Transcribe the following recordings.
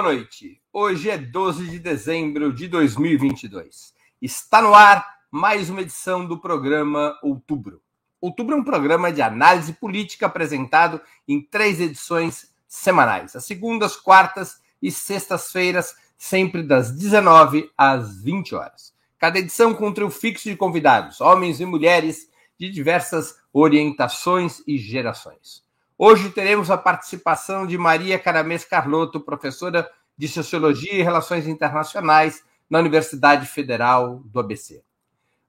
boa noite. Hoje é 12 de dezembro de 2022. Está no ar mais uma edição do programa Outubro. Outubro é um programa de análise política apresentado em três edições semanais, às segundas, quartas e sextas-feiras, sempre das 19 às 20 horas. Cada edição com um trio fixo de convidados, homens e mulheres de diversas orientações e gerações. Hoje teremos a participação de Maria Caramês Carlotto, professora de Sociologia e Relações Internacionais na Universidade Federal do ABC.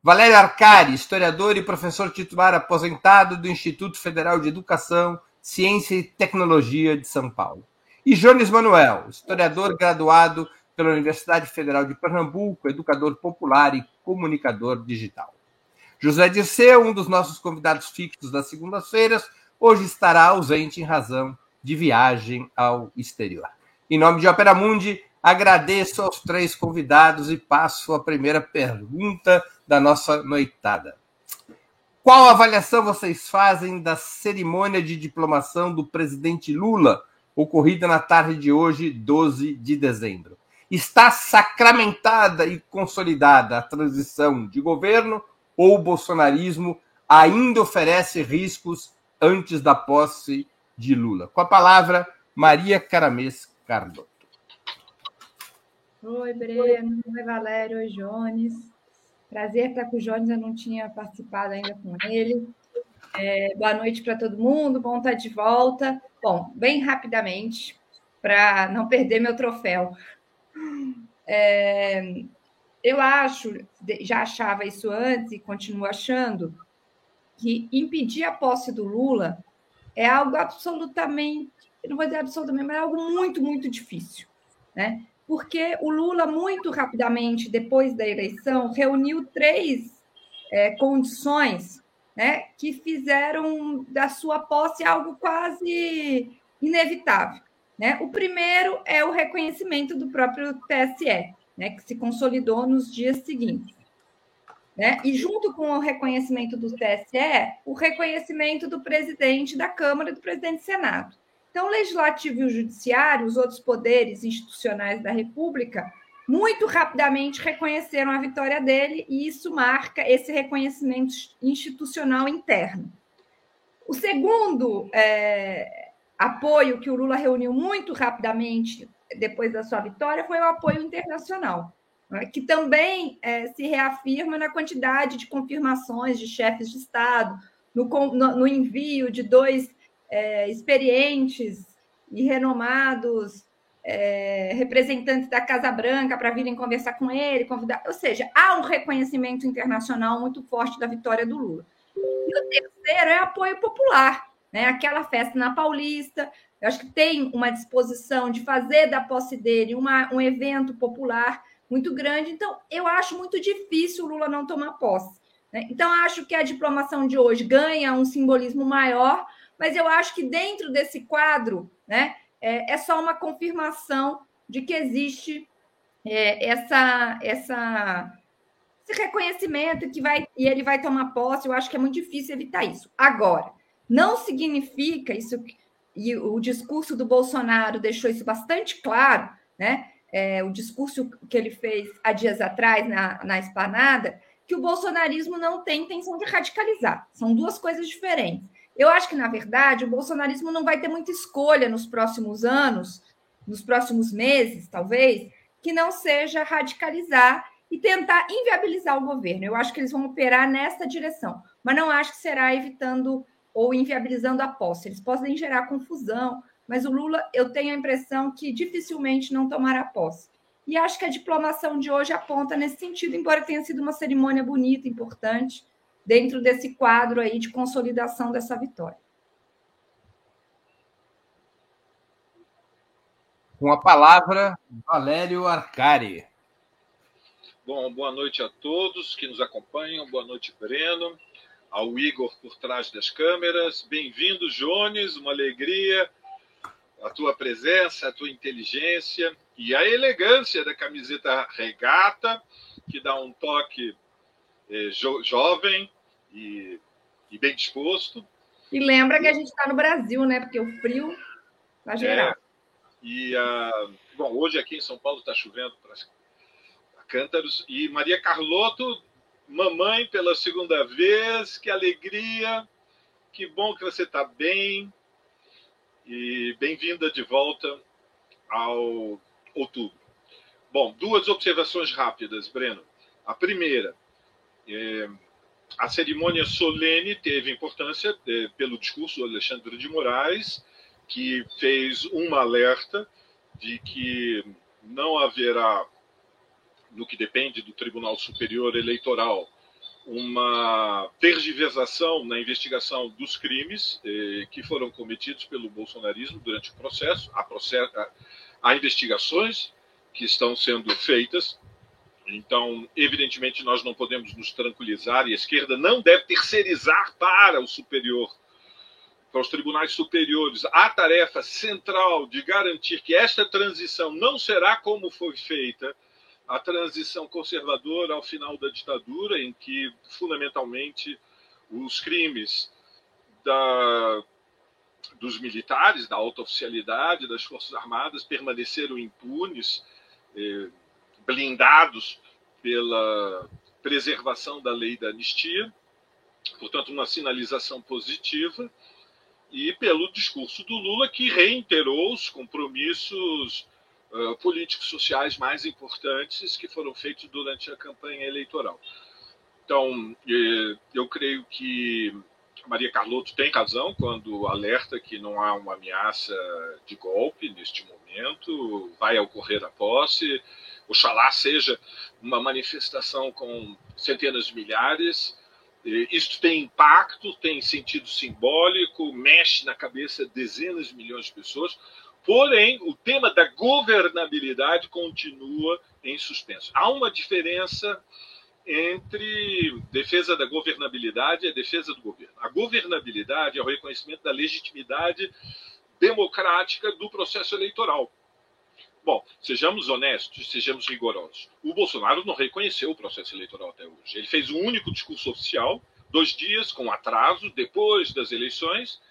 Valério Arcari, historiador e professor titular aposentado do Instituto Federal de Educação, Ciência e Tecnologia de São Paulo. E Jones Manuel, historiador graduado pela Universidade Federal de Pernambuco, educador popular e comunicador digital. José Dirceu, um dos nossos convidados fixos das segundas-feiras, hoje estará ausente em razão de viagem ao exterior. Em nome de Opera Mundi, agradeço aos três convidados e passo a primeira pergunta da nossa noitada. Qual avaliação vocês fazem da cerimônia de diplomação do presidente Lula, ocorrida na tarde de hoje, 12 de dezembro? Está sacramentada e consolidada a transição de governo ou o bolsonarismo ainda oferece riscos antes da posse de Lula. Com a palavra, Maria Caramês Cardoto. Oi, Breno. Oi, Valério. Oi, Jones. Prazer estar com o Jones, eu não tinha participado ainda com ele. É, boa noite para todo mundo, bom estar de volta. Bom, bem rapidamente, para não perder meu troféu. É, eu acho, já achava isso antes e continuo achando, que impedir a posse do Lula é algo absolutamente, não vou dizer absolutamente, mas é algo muito, muito difícil, né? Porque o Lula, muito rapidamente, depois da eleição, reuniu três é, condições né, que fizeram da sua posse algo quase inevitável. Né? O primeiro é o reconhecimento do próprio TSE, né, que se consolidou nos dias seguintes. Né? E junto com o reconhecimento do TSE, o reconhecimento do presidente da Câmara e do presidente do Senado. Então, o Legislativo e o Judiciário, os outros poderes institucionais da República, muito rapidamente reconheceram a vitória dele, e isso marca esse reconhecimento institucional interno. O segundo é, apoio que o Lula reuniu muito rapidamente depois da sua vitória foi o apoio internacional. Né, que também é, se reafirma na quantidade de confirmações de chefes de Estado, no, no, no envio de dois é, experientes e renomados é, representantes da Casa Branca para virem conversar com ele, convidar. Ou seja, há um reconhecimento internacional muito forte da vitória do Lula. E o terceiro é apoio popular, né? Aquela festa na Paulista. Eu acho que tem uma disposição de fazer da posse dele uma, um evento popular muito grande. Então, eu acho muito difícil o Lula não tomar posse. Né? Então, acho que a diplomação de hoje ganha um simbolismo maior, mas eu acho que dentro desse quadro né, é, é só uma confirmação de que existe é, essa, essa, esse reconhecimento que vai e ele vai tomar posse. Eu acho que é muito difícil evitar isso. Agora, não significa isso e o discurso do Bolsonaro deixou isso bastante claro, né? É, o discurso que ele fez há dias atrás na, na esplanada, que o bolsonarismo não tem intenção de radicalizar. São duas coisas diferentes. Eu acho que, na verdade, o bolsonarismo não vai ter muita escolha nos próximos anos, nos próximos meses, talvez, que não seja radicalizar e tentar inviabilizar o governo. Eu acho que eles vão operar nessa direção, mas não acho que será evitando ou inviabilizando a posse. Eles podem gerar confusão, mas o Lula, eu tenho a impressão que dificilmente não tomará posse. E acho que a diplomação de hoje aponta nesse sentido, embora tenha sido uma cerimônia bonita, importante, dentro desse quadro aí de consolidação dessa vitória. Com a palavra, Valério Arcari. Bom, boa noite a todos que nos acompanham. Boa noite, Breno. Ao Igor por trás das câmeras. Bem-vindo, Jones. Uma alegria a tua presença, a tua inteligência e a elegância da camiseta regata, que dá um toque é, jo jovem e, e, bem disposto. E lembra que a gente está no Brasil, né? Porque o frio está geral. É, E, uh, bom, hoje aqui em São Paulo está chovendo para cântaros. E Maria Carlotto, mamãe pela segunda vez, que alegria, que bom que você está bem. E bem-vinda de volta ao outubro. Bom, duas observações rápidas, Breno. A primeira, é, a cerimônia solene teve importância é, pelo discurso do Alexandre de Moraes, que fez um alerta de que não haverá, no que depende do Tribunal Superior Eleitoral, uma tergiversação na investigação dos crimes eh, que foram cometidos pelo bolsonarismo durante o processo. Há, processo, há investigações que estão sendo feitas. Então, evidentemente, nós não podemos nos tranquilizar e a esquerda não deve terceirizar para o superior, para os tribunais superiores, a tarefa central de garantir que esta transição não será como foi feita a transição conservadora ao final da ditadura, em que, fundamentalmente, os crimes da, dos militares, da alta oficialidade, das Forças Armadas permaneceram impunes eh, blindados pela preservação da lei da anistia, portanto, uma sinalização positiva, e pelo discurso do Lula, que reiterou os compromissos uh, políticos sociais mais importantes que foram feitos durante a campanha eleitoral. Então, eu creio que Maria Carlotto tem razão quando alerta que não há uma ameaça de golpe neste momento, vai ocorrer a posse. Oxalá seja uma manifestação com centenas de milhares. Isto tem impacto, tem sentido simbólico, mexe na cabeça de dezenas de milhões de pessoas. Porém, o tema da governabilidade continua em suspenso. Há uma diferença entre defesa da governabilidade e a defesa do governo. A governabilidade é o reconhecimento da legitimidade democrática do processo eleitoral. Bom, sejamos honestos, sejamos rigorosos. O Bolsonaro não reconheceu o processo eleitoral até hoje. Ele fez um único discurso oficial, dois dias com atraso, depois das eleições,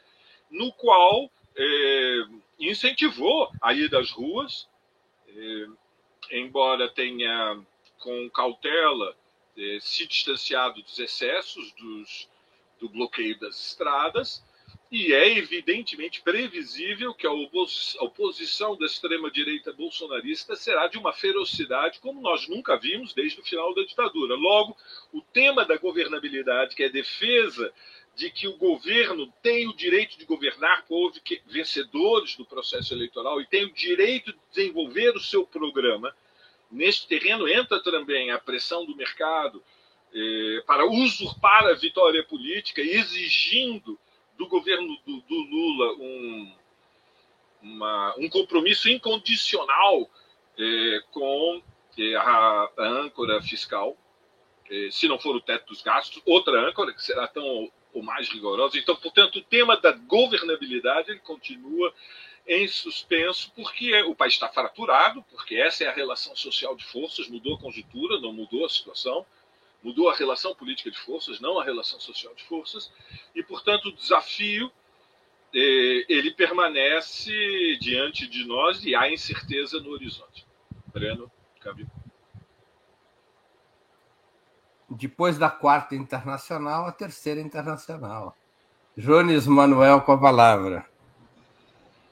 no qual é, incentivou a ida às ruas, é, embora tenha com cautela é, se distanciado dos excessos dos, do bloqueio das estradas, e é evidentemente previsível que a oposição da extrema-direita bolsonarista será de uma ferocidade como nós nunca vimos desde o final da ditadura. Logo, o tema da governabilidade, que é defesa de que o governo tem o direito de governar, houve vencedores do processo eleitoral e tem o direito de desenvolver o seu programa, Neste terreno entra também a pressão do mercado eh, para usurpar a vitória política, exigindo do governo do, do Lula um, uma, um compromisso incondicional eh, com eh, a, a, âncora fiscal, se não for o teto dos gastos, outra âncora que será tão ou mais rigorosa. Então, portanto, o tema da governabilidade ele continua em suspenso, porque o país está fraturado, porque essa é a relação social de forças, mudou a conjuntura, não mudou a situação, mudou a relação política de forças, não a relação social de forças, e, portanto, o desafio eh, ele permanece diante de nós e há incerteza no horizonte. Breno, Camilo. Depois da quarta internacional, a terceira internacional. Jones Manuel com a palavra.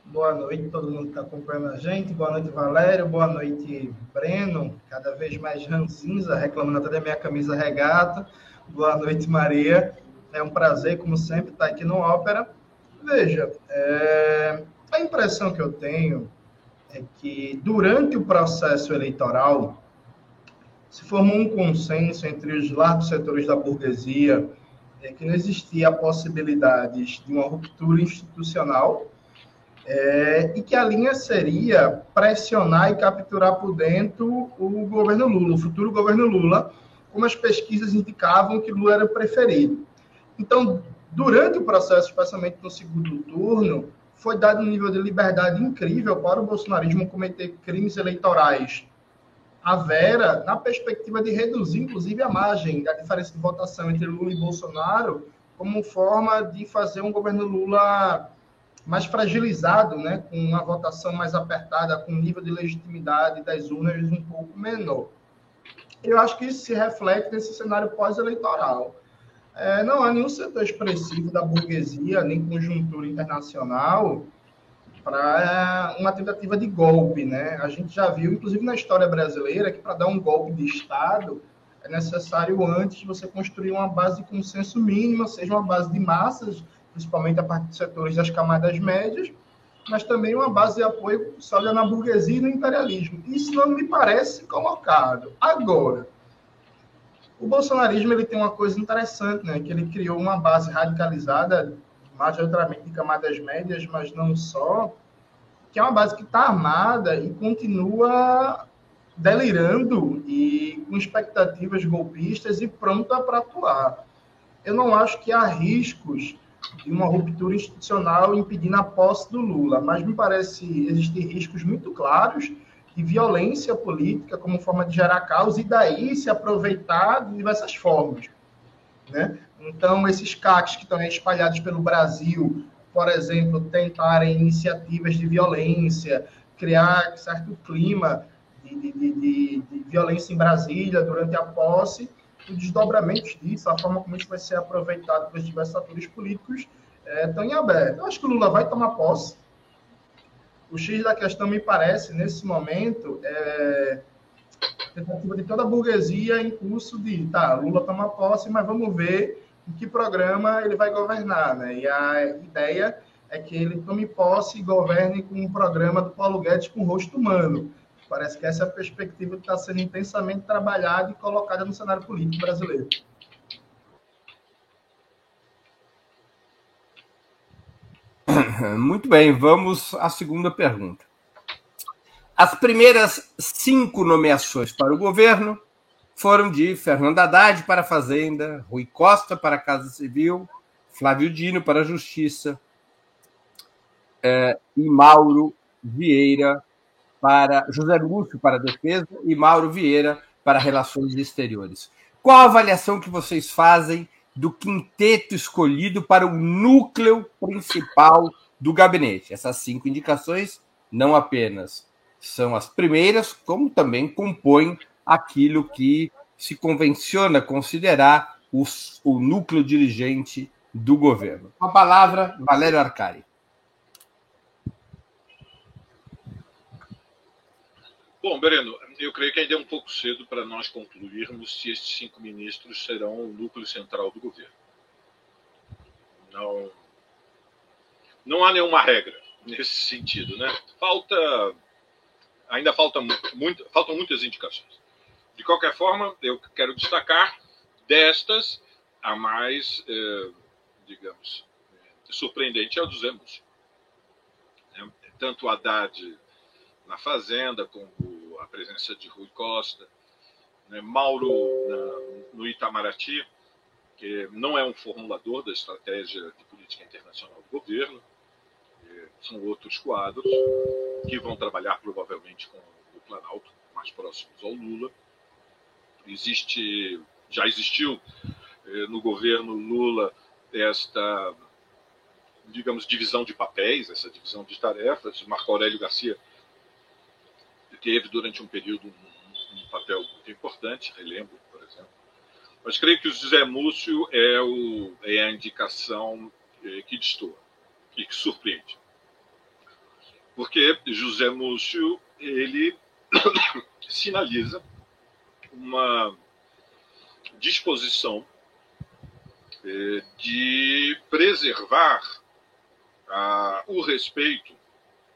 Boa noite, todo mundo que está acompanhando a gente. Boa noite, Valério. Boa noite, Breno. Cada vez mais ranzinza, reclamando até da minha camisa regata. Boa noite, Maria. É um prazer, como sempre, estar aqui no Ópera. Veja, é... a impressão que eu tenho é que durante o processo eleitoral se formou um consenso entre os largos setores da burguesia é que não existia a possibilidade de uma ruptura institucional é, e que a linha seria pressionar e capturar por dentro o governo Lula, o futuro governo Lula, como as pesquisas indicavam que Lula era preferido. Então, durante o processo, especialmente no segundo turno, foi dado um nível de liberdade incrível para o bolsonarismo cometer crimes eleitorais a Vera, na perspectiva de reduzir, inclusive, a margem da diferença de votação entre Lula e Bolsonaro, como forma de fazer um governo Lula mais fragilizado, né, com uma votação mais apertada, com um nível de legitimidade das urnas um pouco menor. Eu acho que isso se reflete nesse cenário pós-eleitoral. É, não há nenhum setor expressivo da burguesia, nem conjuntura internacional, para uma tentativa de golpe. Né? A gente já viu, inclusive na história brasileira, que para dar um golpe de Estado é necessário antes você construir uma base de consenso mínima, seja uma base de massas, principalmente a partir dos setores das camadas médias, mas também uma base de apoio sólida na burguesia e no imperialismo. Isso não me parece colocado. Agora, o bolsonarismo ele tem uma coisa interessante, né? que ele criou uma base radicalizada, majoritariamente de camadas médias, mas não só, que é uma base que está armada e continua delirando e com expectativas golpistas e pronta para atuar. Eu não acho que há riscos de uma ruptura institucional impedindo a posse do Lula, mas me parece existir riscos muito claros de violência política como forma de gerar caos e daí se aproveitar de diversas formas. Né? Então, esses CACs que estão espalhados pelo Brasil, por exemplo, tentarem iniciativas de violência, criar certo clima de, de, de, de violência em Brasília durante a posse, os desdobramentos disso, a forma como isso vai ser aproveitado pelos diversos atores políticos, é, estão em aberto. Eu acho que o Lula vai tomar posse, o X da questão, me parece, nesse momento, é tentativa de toda a burguesia em curso de, tá, Lula toma posse, mas vamos ver que programa ele vai governar, né? E a ideia é que ele tome posse e governe com um programa do Paulo Guedes com rosto humano. Parece que essa é a perspectiva que está sendo intensamente trabalhada e colocada no cenário político brasileiro. Muito bem, vamos à segunda pergunta. As primeiras cinco nomeações para o governo foram de Fernando Haddad para a Fazenda, Rui Costa para a Casa Civil, Flávio Dino para a Justiça é, e Mauro Vieira para José Lúcio para a Defesa e Mauro Vieira para Relações Exteriores. Qual a avaliação que vocês fazem do quinteto escolhido para o núcleo principal do gabinete. Essas cinco indicações não apenas são as primeiras, como também compõem aquilo que se convenciona considerar os, o núcleo dirigente do governo. Com a palavra, Valério Arcari. Bom, Breno, eu creio que ainda é um pouco cedo para nós concluirmos se estes cinco ministros serão o núcleo central do governo. Não, não há nenhuma regra nesse sentido, né? Falta, ainda falta muito, faltam muitas indicações. De qualquer forma, eu quero destacar destas a mais, eh, digamos, surpreendente é a do Zemos. Né? Tanto Haddad na Fazenda como a presença de Rui Costa, né, Mauro na, no Itamaraty, que não é um formulador da estratégia de política internacional do governo, são outros quadros que vão trabalhar provavelmente com o Planalto, mais próximos ao Lula. Existe, já existiu eh, no governo Lula esta, digamos, divisão de papéis, essa divisão de tarefas. Marco Aurélio Garcia teve durante um período um, papel muito importante, relembro, por exemplo. Mas creio que o José Múcio é, o, é a indicação eh, que destoa e que surpreende. Porque José Múcio, ele sinaliza uma disposição eh, de preservar ah, o respeito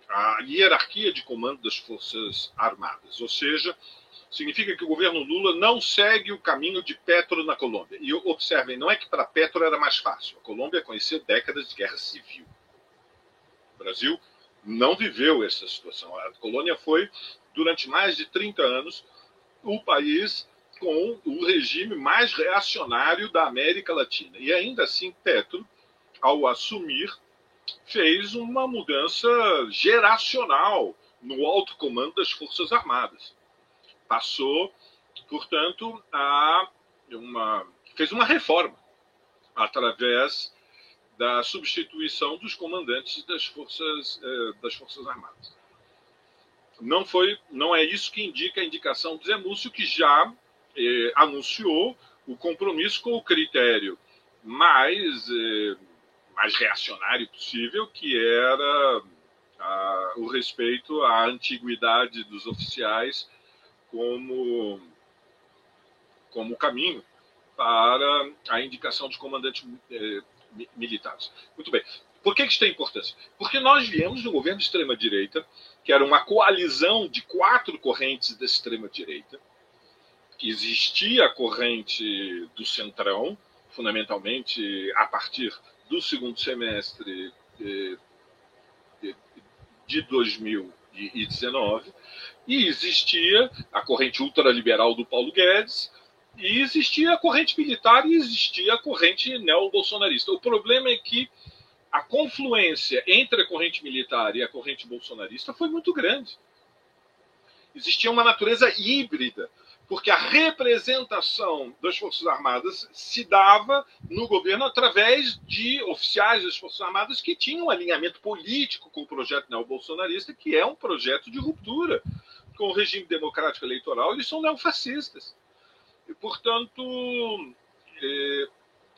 a hierarquia de comando das Forças Armadas. Ou seja, significa que o governo Lula não segue o caminho de Petro na Colômbia. E observem, não é que para Petro era mais fácil. A Colômbia conheceu décadas de guerra civil. O Brasil não viveu essa situação. A colônia foi, durante mais de 30 anos, o país com o regime mais reacionário da América Latina. E ainda assim, Petro, ao assumir, fez uma mudança geracional no alto comando das Forças Armadas. Passou, portanto, a uma fez uma reforma através da substituição dos comandantes das forças, eh, das forças armadas. Não foi, não é isso que indica a indicação do Zé Múcio, que já eh, anunciou o compromisso com o critério mais, eh, mais reacionário possível, que era a, o respeito à antiguidade dos oficiais como, como caminho para a indicação de comandantes eh, militares. Muito bem. Por que isso tem importância? Porque nós viemos do governo de extrema-direita, que era uma coalizão de quatro correntes da extrema-direita, que existia a corrente do centrão, fundamentalmente a partir do segundo semestre eh, de 2019, e existia a corrente ultraliberal do Paulo Guedes, e existia a corrente militar e existia a corrente neobolsonarista. O problema é que a confluência entre a corrente militar e a corrente bolsonarista foi muito grande. Existia uma natureza híbrida, porque a representação das Forças Armadas se dava no governo através de oficiais das Forças Armadas que tinham alinhamento político com o projeto neobolsonarista, que é um projeto de ruptura com o regime democrático eleitoral, eles são neofascistas. E, portanto, é,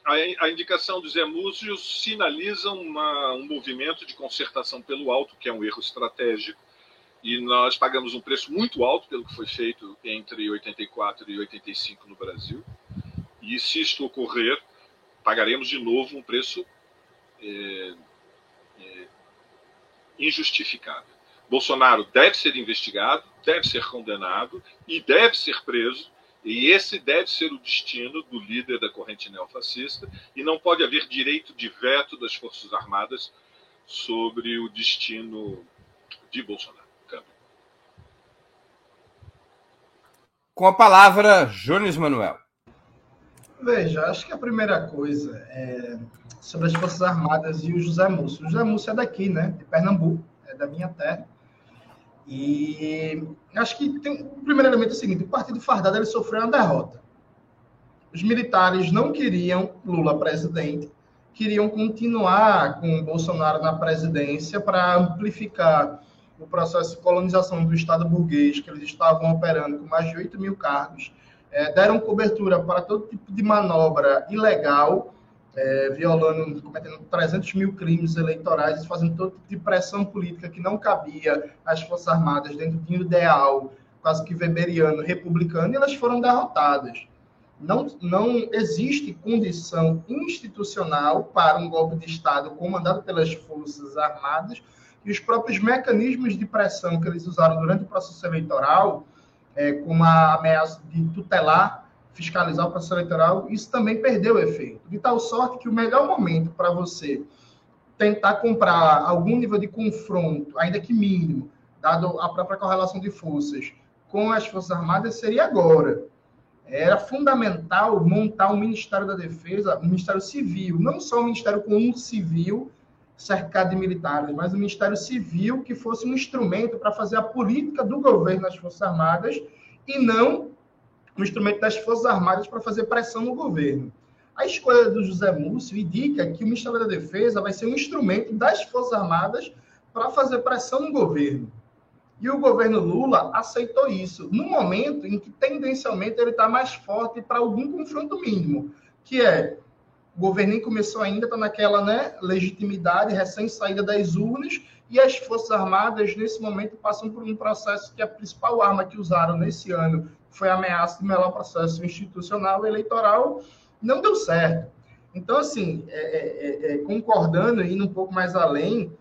a, indicação do Zé sinaliza uma, um movimento de concertação pelo alto, que é um erro estratégico, e nós pagamos um preço muito alto pelo que foi feito entre 84 e 85 no Brasil. E se isto ocorrer, pagaremos de novo um preço é, é, injustificável. Bolsonaro deve ser investigado, deve ser condenado e deve ser preso e esse deve ser o destino do líder da corrente neofascista, e não pode haver direito de veto das Forças Armadas sobre o destino de Bolsonaro. Câmbio. Com a palavra, Jones Manuel. Veja, acho que a primeira coisa é sobre as Forças Armadas e o José Múcio. O José Múcio é daqui, né? De Pernambuco, é da minha terra. E acho que tem, o primeiro elemento é o seguinte: o Partido Fardado ele sofreu uma derrota. Os militares não queriam Lula presidente, queriam continuar com Bolsonaro na presidência para amplificar o processo de colonização do Estado burguês, que eles estavam operando com mais de 8 mil cargos. É, deram cobertura para todo tipo de manobra ilegal é, violando, cometendo 300 mil crimes eleitorais fazendo todo tipo de pressão política que não cabia às Forças Armadas dentro de um ideal quase que weberiano, republicano, e elas foram derrotadas. Não, não existe condição institucional para um golpe de Estado comandado pelas Forças Armadas e os próprios mecanismos de pressão que eles usaram durante o processo eleitoral, é, como a ameaça de tutelar fiscalizar o processo eleitoral, isso também perdeu o efeito. De tal sorte que o melhor momento para você tentar comprar algum nível de confronto, ainda que mínimo, dado a própria correlação de forças com as Forças Armadas, seria agora. Era fundamental montar um Ministério da Defesa, um Ministério Civil, não só um Ministério com um civil cercado de militares, mas um Ministério Civil que fosse um instrumento para fazer a política do governo nas Forças Armadas e não um instrumento das Forças Armadas para fazer pressão no governo. A escolha do José Múcio indica que o Ministério da Defesa vai ser um instrumento das Forças Armadas para fazer pressão no governo. E o governo Lula aceitou isso, no momento em que tendencialmente ele está mais forte para algum confronto mínimo, que é o governo começou ainda, está naquela né, legitimidade recém-saída das urnas, e as Forças Armadas, nesse momento, passam por um processo que a principal arma que usaram nesse ano foi a ameaça de melar o processo institucional eleitoral, não deu certo. Então, assim, é, é, é, é, concordando indo um pouco mais além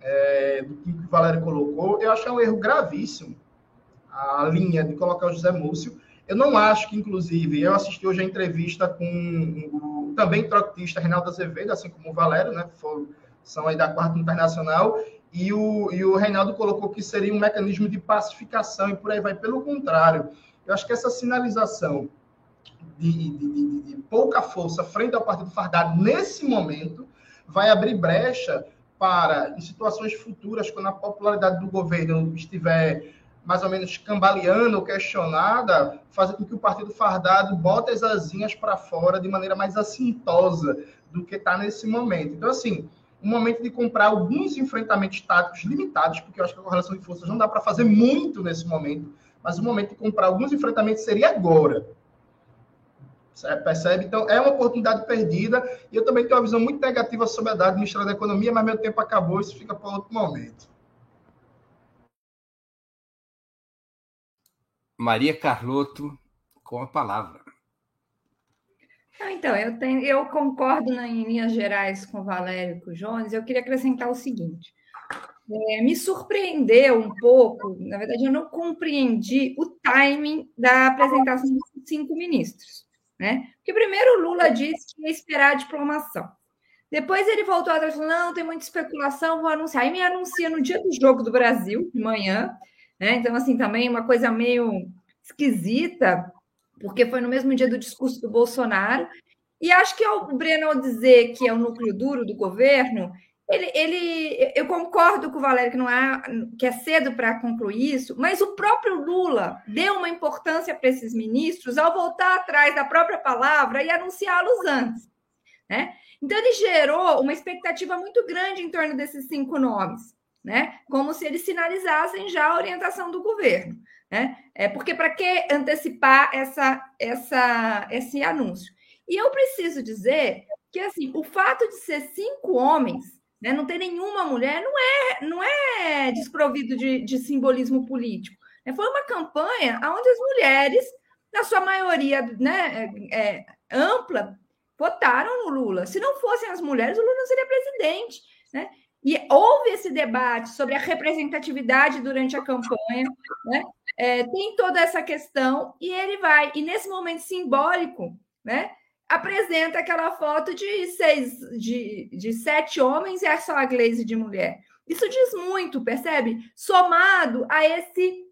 é, do que o Valério colocou, eu acho que é um erro gravíssimo a linha de colocar o José Múcio. Eu não acho que, inclusive, eu assisti hoje a entrevista com o também trotista Reinaldo Azevedo, assim como o Valério, né? São aí da Quarta Internacional, e o, e o Reinaldo colocou que seria um mecanismo de pacificação e por aí vai. Pelo contrário, eu acho que essa sinalização de, de, de, de pouca força frente ao Partido Fardado nesse momento vai abrir brecha para, em situações futuras, quando a popularidade do governo estiver mais ou menos cambaleando ou questionada, fazer com que o Partido Fardado bote as asinhas para fora de maneira mais assintosa do que está nesse momento. Então, assim, um momento de comprar alguns enfrentamentos táticos limitados, porque eu acho que a correlação de forças não dá para fazer muito nesse momento, mas o momento de comprar alguns enfrentamentos seria agora. Você percebe? Então, é uma oportunidade perdida. E eu também tenho uma visão muito negativa sobre a dada do Ministério da Economia, mas meu tempo acabou, isso fica para outro momento. Maria Carlotto, com a palavra. Então, eu, tenho, eu concordo na, em linhas gerais com o Valério e com o Jones. Eu queria acrescentar o seguinte: é, me surpreendeu um pouco, na verdade, eu não compreendi o timing da apresentação dos cinco ministros. Né? Porque primeiro o Lula disse que ia esperar a diplomação. Depois ele voltou atrás e falou: não, tem muita especulação, vou anunciar. Aí me anuncia no dia do jogo do Brasil, de manhã. Né? Então, assim, também uma coisa meio esquisita, porque foi no mesmo dia do discurso do Bolsonaro. E acho que ao Breno ao dizer que é o núcleo duro do governo, ele, ele, eu concordo com o Valério que não é, que é cedo para concluir isso, mas o próprio Lula deu uma importância para esses ministros ao voltar atrás da própria palavra e anunciá-los antes, né? Então ele gerou uma expectativa muito grande em torno desses cinco nomes, né? Como se eles sinalizassem já a orientação do governo. Né? É porque para que antecipar essa, essa, esse anúncio? E eu preciso dizer que assim, o fato de ser cinco homens, né, não ter nenhuma mulher, não é, não é desprovido de, de simbolismo político. Né? Foi uma campanha onde as mulheres, na sua maioria né, é, é, ampla, votaram no Lula. Se não fossem as mulheres, o Lula não seria presidente. Né? E houve esse debate sobre a representatividade durante a campanha, né? É, tem toda essa questão, e ele vai, e nesse momento simbólico, né? Apresenta aquela foto de seis, de, de sete homens e é só a Glaze de mulher. Isso diz muito, percebe? Somado a esse,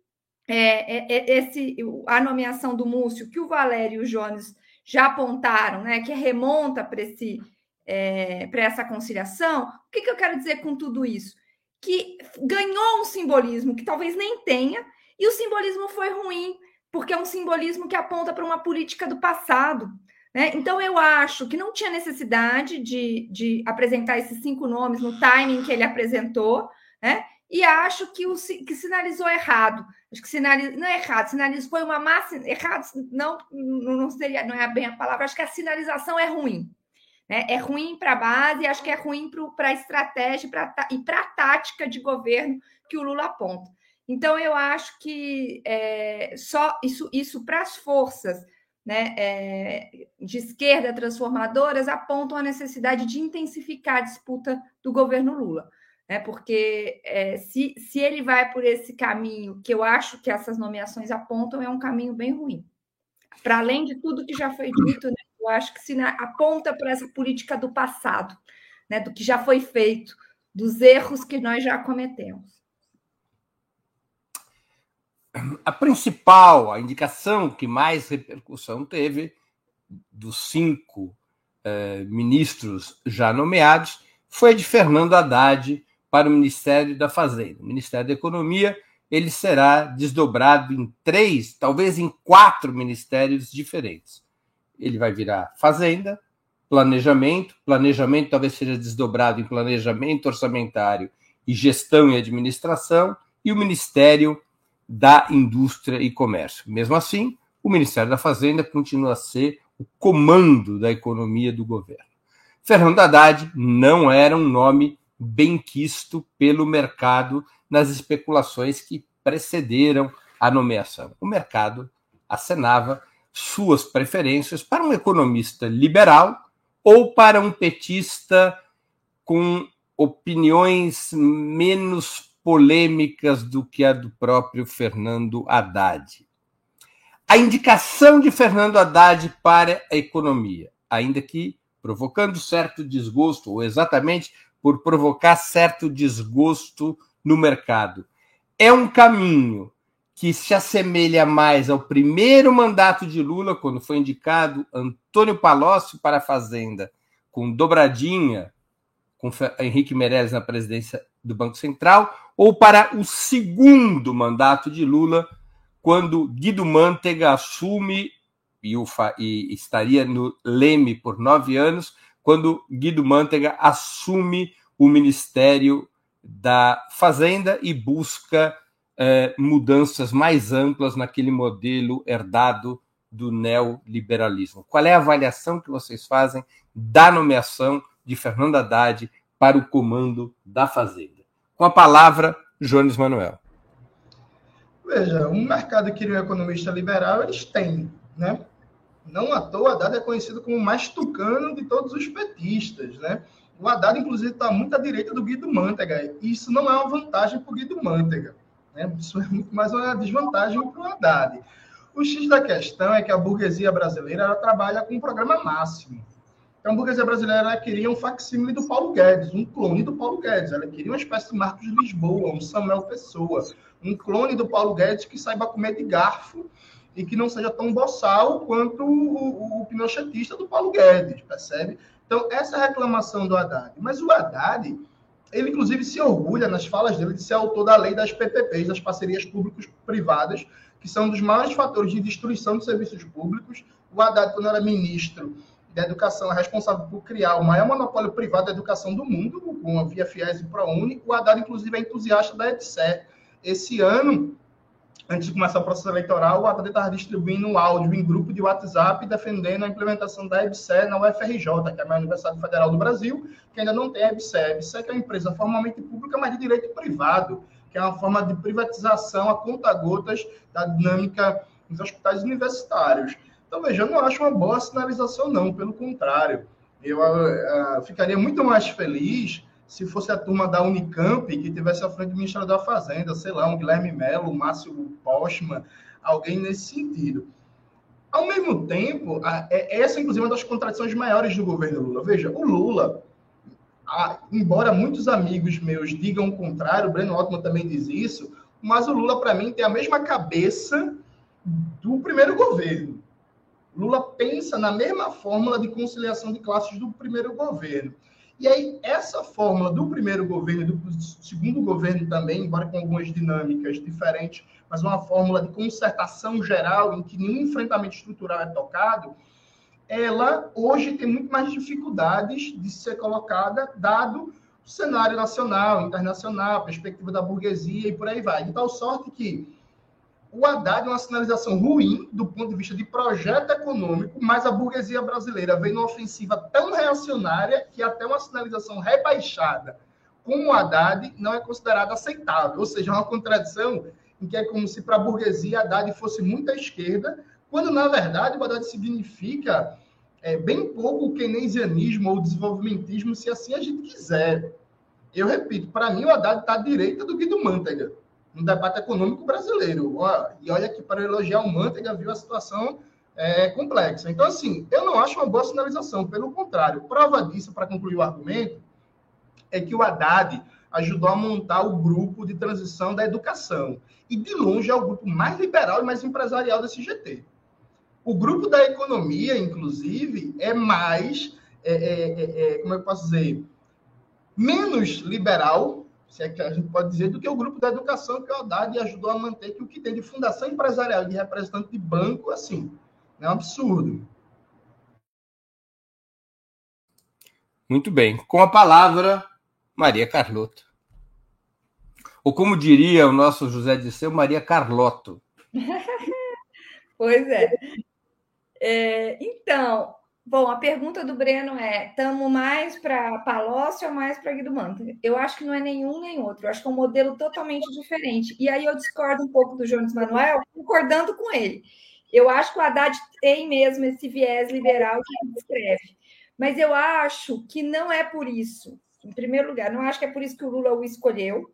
é, é, é esse a nomeação do Múcio, que o Valério e o Jones já apontaram, né? Que remonta para esse é, para essa conciliação, o que, que eu quero dizer com tudo isso? Que ganhou um simbolismo que talvez nem tenha, e o simbolismo foi ruim, porque é um simbolismo que aponta para uma política do passado. Né? Então, eu acho que não tinha necessidade de, de apresentar esses cinco nomes no timing que ele apresentou, né? e acho que o que sinalizou errado. Acho que sinaliz, não é errado, sinalizou foi uma massa errado, não não seria não é bem a palavra. Acho que a sinalização é ruim. Né? É ruim para a base, acho que é ruim para a estratégia pra, e para a tática de governo que o Lula aponta. Então, eu acho que é, só isso, isso para as forças né, é, de esquerda transformadoras apontam a necessidade de intensificar a disputa do governo Lula. Né, porque é, se, se ele vai por esse caminho que eu acho que essas nomeações apontam, é um caminho bem ruim. Para além de tudo que já foi dito, né, eu acho que se aponta para essa política do passado, né, do que já foi feito, dos erros que nós já cometemos. A principal, a indicação que mais repercussão teve dos cinco eh, ministros já nomeados foi a de Fernando Haddad para o Ministério da Fazenda. O Ministério da Economia ele será desdobrado em três, talvez em quatro ministérios diferentes ele vai virar fazenda, planejamento, planejamento talvez seja desdobrado em planejamento orçamentário e gestão e administração, e o Ministério da Indústria e Comércio. Mesmo assim, o Ministério da Fazenda continua a ser o comando da economia do governo. Fernando Haddad não era um nome bem quisto pelo mercado nas especulações que precederam a nomeação. O mercado acenava suas preferências para um economista liberal ou para um petista com opiniões menos polêmicas do que a do próprio Fernando Haddad. A indicação de Fernando Haddad para a economia, ainda que provocando certo desgosto, ou exatamente por provocar certo desgosto no mercado, é um caminho que se assemelha mais ao primeiro mandato de Lula, quando foi indicado Antônio Palocci para a Fazenda, com dobradinha com Henrique Meirelles na presidência do Banco Central, ou para o segundo mandato de Lula, quando Guido Mantega assume e, e estaria no Leme por nove anos, quando Guido Mantega assume o Ministério da Fazenda e busca eh, mudanças mais amplas naquele modelo herdado do neoliberalismo. Qual é a avaliação que vocês fazem da nomeação de Fernando Haddad para o comando da Fazenda? Com a palavra, Jones Manuel. Veja, um mercado que um economista liberal, eles têm, né? Não à toa, Haddad é conhecido como o mais tucano de todos os petistas, né? O Haddad, inclusive, está muito à direita do Guido Mantega. E isso não é uma vantagem para o Guido Mantega. Né? Isso é muito mais uma desvantagem para o Haddad. O X da questão é que a burguesia brasileira trabalha com um programa máximo. Então, a burguesia brasileira queria um facsímile do Paulo Guedes, um clone do Paulo Guedes. Ela queria uma espécie de Marcos Lisboa, um Samuel Pessoa, um clone do Paulo Guedes que saiba comer de garfo e que não seja tão boçal quanto o, o pinochetista do Paulo Guedes, percebe? Então, essa reclamação do Haddad. Mas o Haddad, ele inclusive se orgulha nas falas dele de ser autor da lei das PPPs, das parcerias públicos-privadas, que são um dos maiores fatores de destruição de serviços públicos. O Haddad, quando era ministro da Educação, é responsável por criar o maior monopólio privado da educação do mundo, com a Via Fies e ProUni. O Haddad, inclusive, é entusiasta da EDSE. Esse ano, antes de começar o processo eleitoral, o Haddad estava distribuindo um áudio em grupo de WhatsApp defendendo a implementação da EBSE na UFRJ, que é a maior Universidade Federal do Brasil, que ainda não tem a EBSE. A EBSE é uma empresa formalmente pública, mas de direito privado, que é uma forma de privatização a conta-gotas da dinâmica nos hospitais universitários. Então, veja, eu não acho uma boa sinalização, não, pelo contrário. Eu uh, ficaria muito mais feliz se fosse a turma da Unicamp que tivesse à frente do Ministério da Fazenda, sei lá, um Guilherme Melo, um Márcio Postman, alguém nesse sentido. Ao mesmo tempo, é, essa, inclusive, é uma das contradições maiores do governo Lula. Veja, o Lula, embora muitos amigos meus digam o contrário, o Breno Altman também diz isso, mas o Lula, para mim, tem a mesma cabeça do primeiro governo. Lula pensa na mesma fórmula de conciliação de classes do primeiro governo. E aí, essa fórmula do primeiro governo e do segundo governo também, embora com algumas dinâmicas diferentes, mas uma fórmula de concertação geral, em que nenhum enfrentamento estrutural é tocado, ela hoje tem muito mais dificuldades de ser colocada, dado o cenário nacional, internacional, a perspectiva da burguesia e por aí vai. De tal sorte que o Haddad é uma sinalização ruim do ponto de vista de projeto econômico, mas a burguesia brasileira vem numa ofensiva tão reacionária que até uma sinalização rebaixada como o Haddad não é considerada aceitável. Ou seja, é uma contradição em que é como se para a burguesia Haddad fosse muito à esquerda, quando na verdade o Haddad significa é, bem pouco o keynesianismo ou desenvolvimentismo, se assim a gente quiser. Eu repito, para mim o Haddad está à direita do Guido Mantega no debate econômico brasileiro. E olha que para elogiar o Manteiga viu a situação é, complexa. Então, assim, eu não acho uma boa sinalização. Pelo contrário, prova disso, para concluir o argumento, é que o Haddad ajudou a montar o grupo de transição da educação. E, de longe, é o grupo mais liberal e mais empresarial desse GT. O grupo da economia, inclusive, é mais, é, é, é, é como eu posso dizer, menos liberal se é que a gente pode dizer, do que o grupo da educação que o Haddad ajudou a manter, que o que tem de fundação empresarial e de representante de banco, assim, é um absurdo. Muito bem. Com a palavra, Maria Carlotto. Ou como diria o nosso José de Seu, Maria Carlotto. pois é. é. Então, Bom, a pergunta do Breno é: estamos mais para Palocci ou mais para Guido Mantega? Eu acho que não é nenhum nem outro. Eu acho que é um modelo totalmente diferente. E aí eu discordo um pouco do Jones Manuel, concordando com ele. Eu acho que o Haddad tem mesmo esse viés liberal que ele descreve. Mas eu acho que não é por isso. Em primeiro lugar, não acho que é por isso que o Lula o escolheu.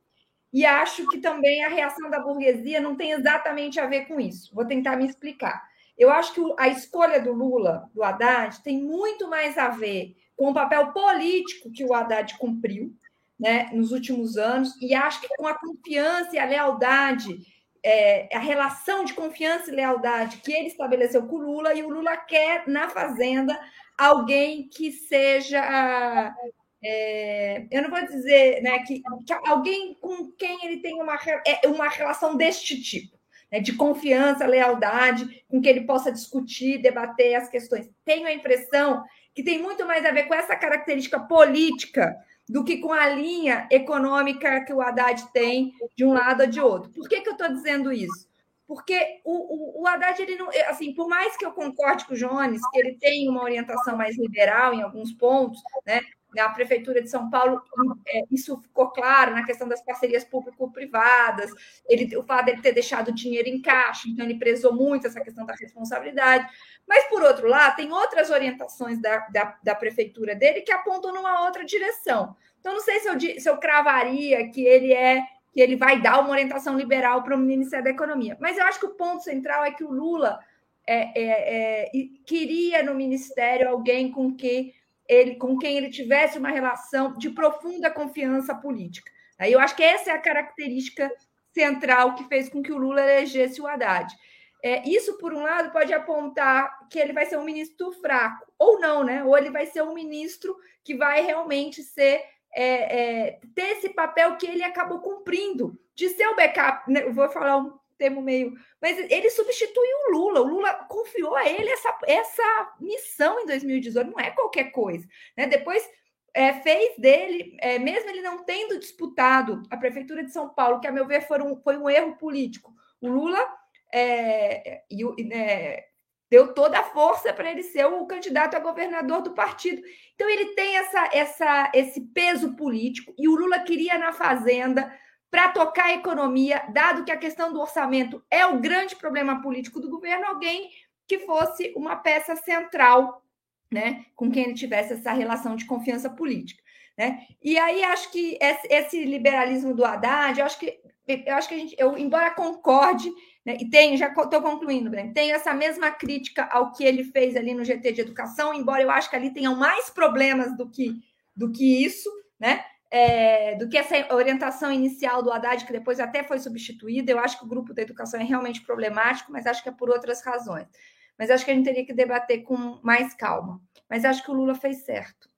E acho que também a reação da burguesia não tem exatamente a ver com isso. Vou tentar me explicar. Eu acho que a escolha do Lula, do Haddad, tem muito mais a ver com o papel político que o Haddad cumpriu né, nos últimos anos, e acho que com a confiança e a lealdade, é, a relação de confiança e lealdade que ele estabeleceu com o Lula, e o Lula quer na Fazenda alguém que seja. É, eu não vou dizer né, que, que, alguém com quem ele tem uma, é, uma relação deste tipo né, de confiança, lealdade, com que ele possa discutir, debater as questões. Tenho a impressão que tem muito mais a ver com essa característica política do que com a linha econômica que o Haddad tem de um lado ou de outro. Por que, que eu estou dizendo isso? Porque o, o, o Haddad, ele não, assim, por mais que eu concorde com o Jones, que ele tem uma orientação mais liberal em alguns pontos, né? Na Prefeitura de São Paulo, é, isso ficou claro na questão das parcerias público-privadas, ele, o fato dele ter deixado dinheiro em caixa, então ele prezou muito essa questão da responsabilidade. Mas, por outro lado, tem outras orientações da, da, da prefeitura dele que apontam numa outra direção. Então, não sei se eu, se eu cravaria que ele é que ele vai dar uma orientação liberal para o Ministério da Economia. Mas eu acho que o ponto central é que o Lula é, é, é, queria no Ministério alguém com, que ele, com quem ele tivesse uma relação de profunda confiança política. Aí eu acho que essa é a característica central que fez com que o Lula elegesse o Haddad. É, isso, por um lado, pode apontar que ele vai ser um ministro fraco, ou não, né? Ou ele vai ser um ministro que vai realmente ser é, é, ter esse papel que ele acabou cumprindo, de ser o backup, né? vou falar um termo meio, mas ele substituiu o Lula, o Lula confiou a ele essa, essa missão em 2018, não é qualquer coisa, né? Depois é, fez dele, é, mesmo ele não tendo disputado a prefeitura de São Paulo, que a meu ver foi um, erro político, o Lula é, e, é, deu toda a força para ele ser o candidato a governador do partido. Então ele tem essa, essa, esse peso político e o Lula queria na fazenda para tocar a economia, dado que a questão do orçamento é o grande problema político do governo, alguém que fosse uma peça central, né, com quem ele tivesse essa relação de confiança política, né? E aí acho que esse, liberalismo do Haddad, eu acho que eu acho que a gente, eu embora concorde né? E tem, já estou concluindo, Breno, tem essa mesma crítica ao que ele fez ali no GT de Educação, embora eu acho que ali tenham mais problemas do que, do que isso, né? É, do que essa orientação inicial do Haddad, que depois até foi substituída. Eu acho que o grupo da educação é realmente problemático, mas acho que é por outras razões. Mas acho que a gente teria que debater com mais calma. Mas acho que o Lula fez certo.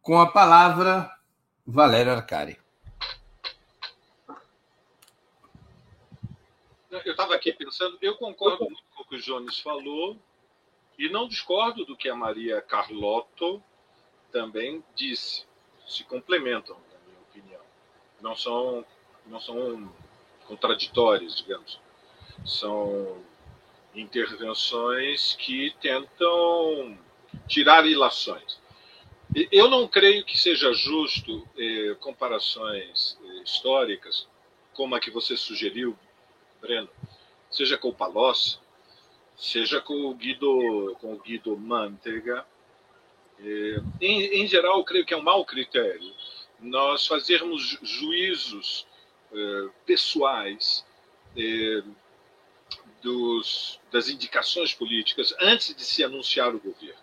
Com a palavra, Valério Arcari. Eu estava aqui pensando, eu concordo muito com o que o Jones falou e não discordo do que a Maria Carlotto também disse. Se complementam, na minha opinião. Não são, não são contraditórios, digamos. São intervenções que tentam tirar ilações. Eu não creio que seja justo eh, comparações eh, históricas, como a que você sugeriu, Breno, seja com o Palocci, seja com o Guido, com o Guido Mantega. É, em, em geral, creio que é um mau critério nós fazermos juízos é, pessoais é, dos, das indicações políticas antes de se anunciar o governo.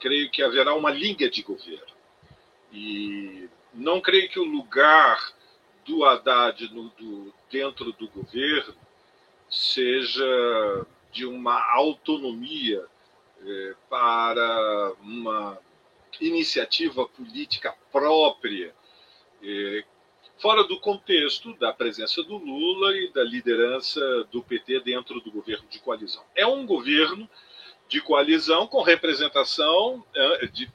Creio que haverá uma linha de governo. E não creio que o lugar do Haddad no, do, dentro do governo seja de uma autonomia é, para uma iniciativa política própria, é, fora do contexto da presença do Lula e da liderança do PT dentro do governo de coalizão. É um governo de coalizão com representação é, de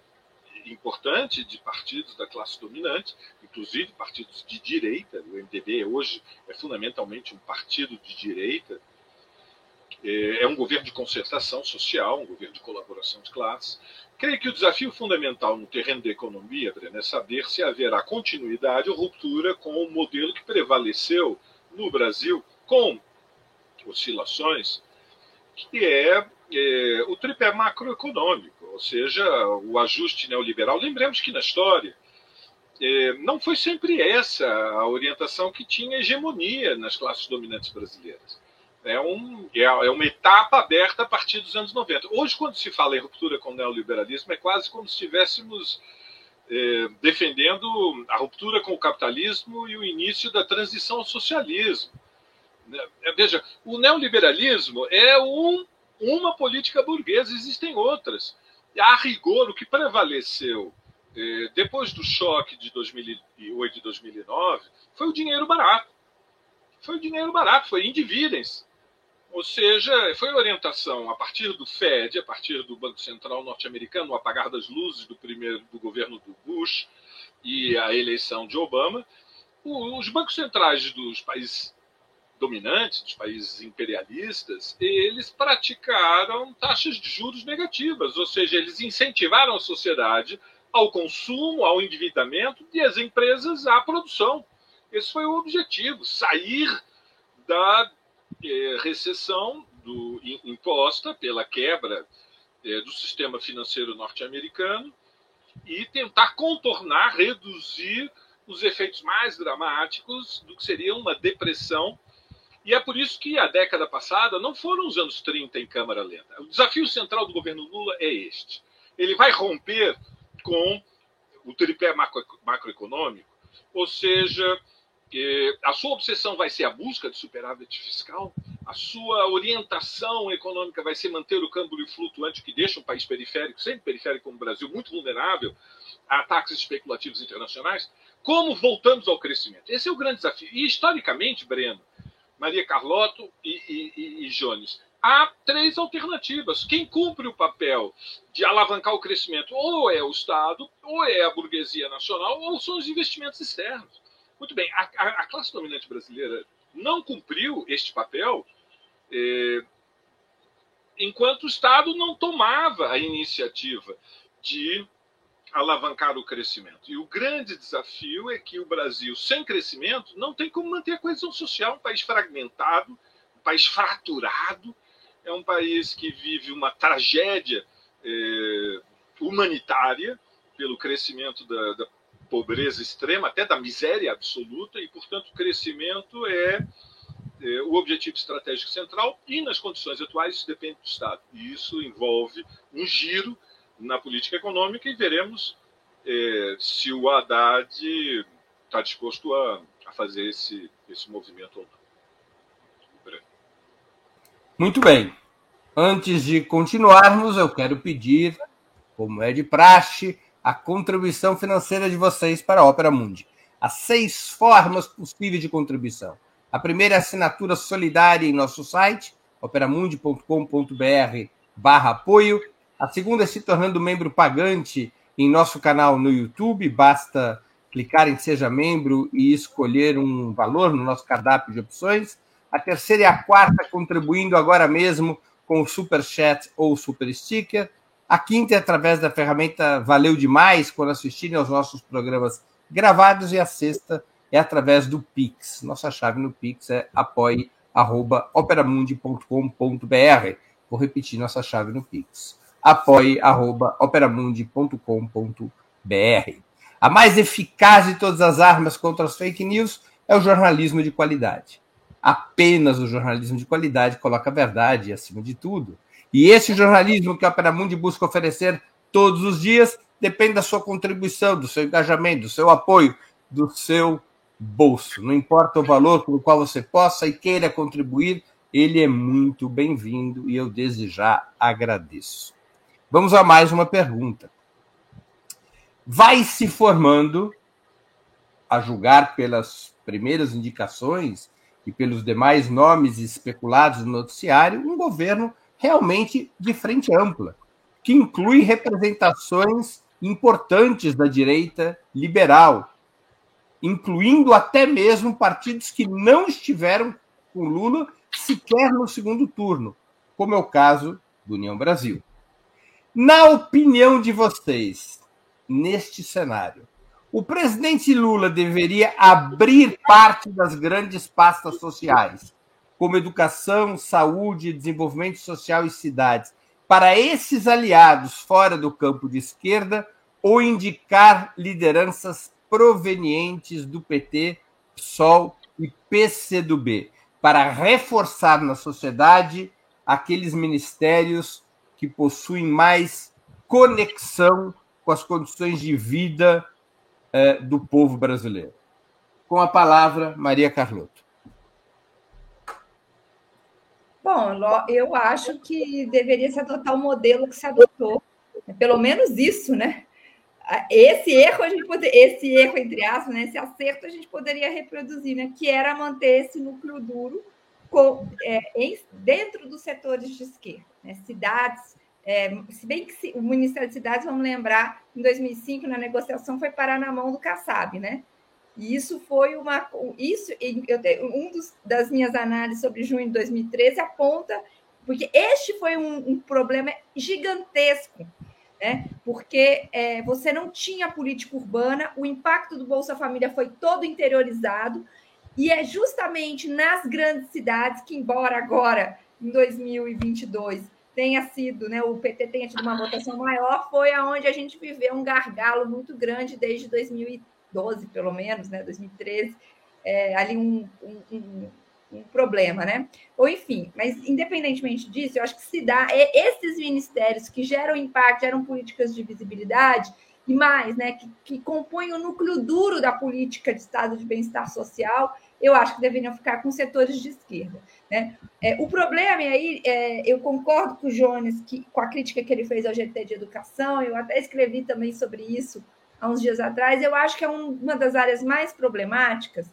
importante de partidos da classe dominante, inclusive partidos de direita. O MDB hoje é fundamentalmente um partido de direita. É, é um governo de concertação social, um governo de colaboração de classes. Creio que o desafio fundamental no terreno da economia, Breno, é saber se haverá continuidade ou ruptura com o modelo que prevaleceu no Brasil, com oscilações, que é é, o tripé macroeconômico, ou seja, o ajuste neoliberal. Lembremos que na história é, não foi sempre essa a orientação que tinha hegemonia nas classes dominantes brasileiras. É, um, é, é uma etapa aberta a partir dos anos 90. Hoje, quando se fala em ruptura com o neoliberalismo, é quase como se estivéssemos é, defendendo a ruptura com o capitalismo e o início da transição ao socialismo. É, veja, o neoliberalismo é um uma política burguesa, existem outras. A rigor, o que prevaleceu é, depois do choque de 2008 e 2009, foi o dinheiro barato. Foi o dinheiro barato, foi indivíduos. Ou seja, foi orientação a partir do Fed, a partir do Banco Central norte-americano, o apagar das luzes do primeiro do governo do Bush e a eleição de Obama, os bancos centrais dos países dominantes, dos países imperialistas, eles praticaram taxas de juros negativas, ou seja, eles incentivaram a sociedade ao consumo, ao endividamento e as empresas à produção. Esse foi o objetivo, sair da é, recessão do, imposta pela quebra é, do sistema financeiro norte-americano e tentar contornar, reduzir os efeitos mais dramáticos do que seria uma depressão. E é por isso que a década passada não foram os anos 30 em câmara lenta. O desafio central do governo Lula é este. Ele vai romper com o tripé macro, macroeconômico, ou seja, a sua obsessão vai ser a busca de superávit fiscal, a sua orientação econômica vai ser manter o câmbio flutuante que deixa um país periférico, sempre periférico como o Brasil, muito vulnerável a ataques especulativos internacionais. Como voltamos ao crescimento? Esse é o grande desafio. E historicamente, Breno, Maria Carlotto e, e, e Jones, há três alternativas. Quem cumpre o papel de alavancar o crescimento ou é o Estado, ou é a burguesia nacional, ou são os investimentos externos. Muito bem, a, a, a classe dominante brasileira não cumpriu este papel é, enquanto o Estado não tomava a iniciativa de alavancar o crescimento. E o grande desafio é que o Brasil, sem crescimento, não tem como manter a coesão social. Um país fragmentado, um país fraturado, é um país que vive uma tragédia é, humanitária pelo crescimento da, da pobreza extrema, até da miséria absoluta, e, portanto, o crescimento é, é, o objetivo estratégico central, e nas condições atuais isso depende do Estado. E isso envolve um giro na política econômica e veremos é, se o Haddad está disposto a, a, fazer esse, esse movimento ou não. Muito bem. Antes de continuarmos, eu quero pedir, como é de praxe, a contribuição financeira de vocês para a Ópera Mundi. Há seis formas possíveis de contribuição. A primeira é a assinatura solidária em nosso site, operamundi.com.br barra apoio. A segunda é se tornando membro pagante em nosso canal no YouTube. Basta clicar em Seja Membro e escolher um valor no nosso cardápio de opções. A terceira e a quarta, contribuindo agora mesmo com o Super Chat ou Super Sticker. A quinta é através da ferramenta Valeu Demais, quando assistirem aos nossos programas gravados. E a sexta é através do Pix. Nossa chave no Pix é apoie.operamundi.com.br. Vou repetir nossa chave no Pix. apoie.operamundi.com.br. A mais eficaz de todas as armas contra as fake news é o jornalismo de qualidade. Apenas o jornalismo de qualidade coloca a verdade acima de tudo e esse jornalismo que a Opera Mundi busca oferecer todos os dias depende da sua contribuição, do seu engajamento, do seu apoio, do seu bolso. Não importa o valor pelo qual você possa e queira contribuir, ele é muito bem-vindo e eu desde já agradeço. Vamos a mais uma pergunta. Vai se formando, a julgar pelas primeiras indicações e pelos demais nomes especulados no noticiário, um governo realmente de frente ampla, que inclui representações importantes da direita liberal, incluindo até mesmo partidos que não estiveram com Lula sequer no segundo turno, como é o caso do União Brasil. Na opinião de vocês, neste cenário, o presidente Lula deveria abrir parte das grandes pastas sociais como educação, saúde, desenvolvimento social e cidades, para esses aliados fora do campo de esquerda ou indicar lideranças provenientes do PT, PSOL e PCdoB, para reforçar na sociedade aqueles ministérios que possuem mais conexão com as condições de vida eh, do povo brasileiro. Com a palavra, Maria Carlotto. Bom, eu acho que deveria se adotar o modelo que se adotou, pelo menos isso, né? esse erro a gente pode, esse erro entre aspas, né, esse acerto a gente poderia reproduzir, né, que era manter esse núcleo duro com, é, em, dentro dos setores de esquerda, né, cidades, é, se bem que se, o Ministério de Cidades, vamos lembrar, em 2005 na negociação foi parar na mão do Kassab, né? E isso foi uma, isso eu tenho, um dos, das minhas análises sobre junho de 2013 aponta porque este foi um, um problema gigantesco né? porque é, você não tinha política urbana, o impacto do Bolsa Família foi todo interiorizado, e é justamente nas grandes cidades que, embora agora, em 2022, tenha sido, né, o PT tenha tido uma votação maior, foi aonde a gente viveu um gargalo muito grande desde 2012, pelo menos, né, 2013, é, ali um, um, um um problema, né? Ou enfim, mas independentemente disso, eu acho que se dá esses ministérios que geram impacto, geram políticas de visibilidade e mais, né, que, que compõem o núcleo duro da política de estado de bem-estar social, eu acho que deveriam ficar com setores de esquerda. Né? É, o problema é aí, é, eu concordo com o Jones que, com a crítica que ele fez ao GT de educação, eu até escrevi também sobre isso há uns dias atrás, eu acho que é um, uma das áreas mais problemáticas,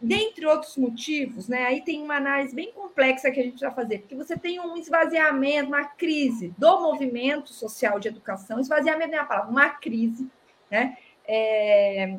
dentre outros motivos, né? Aí tem uma análise bem complexa que a gente vai fazer, porque você tem um esvaziamento, uma crise do movimento social de educação. Esvaziamento é a palavra, uma crise, né? É,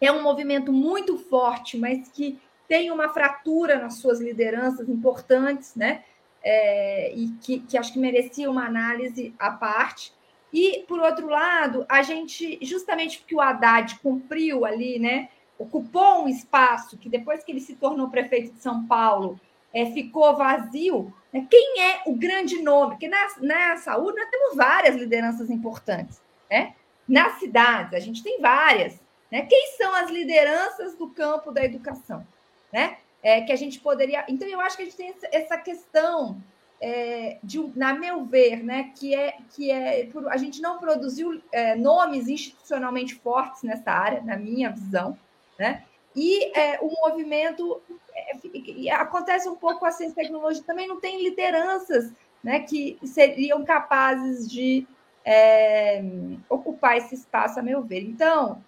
é um movimento muito forte, mas que tem uma fratura nas suas lideranças importantes, né? É, e que, que acho que merecia uma análise à parte. E, por outro lado, a gente, justamente porque o Haddad cumpriu ali, né? ocupou um espaço que depois que ele se tornou prefeito de São Paulo é, ficou vazio. Né? Quem é o grande nome? Porque na, na saúde nós temos várias lideranças importantes. Né? Nas cidades, a gente tem várias. Né? Quem são as lideranças do campo da educação? Né? É, que a gente poderia. Então, eu acho que a gente tem essa questão é, de, na meu ver, né, que é que é a gente não produziu é, nomes institucionalmente fortes nessa área, na minha visão, né? E é, o movimento é, acontece um pouco com a ciência e tecnologia, também não tem lideranças né, que seriam capazes de é, ocupar esse espaço, a meu ver. Então,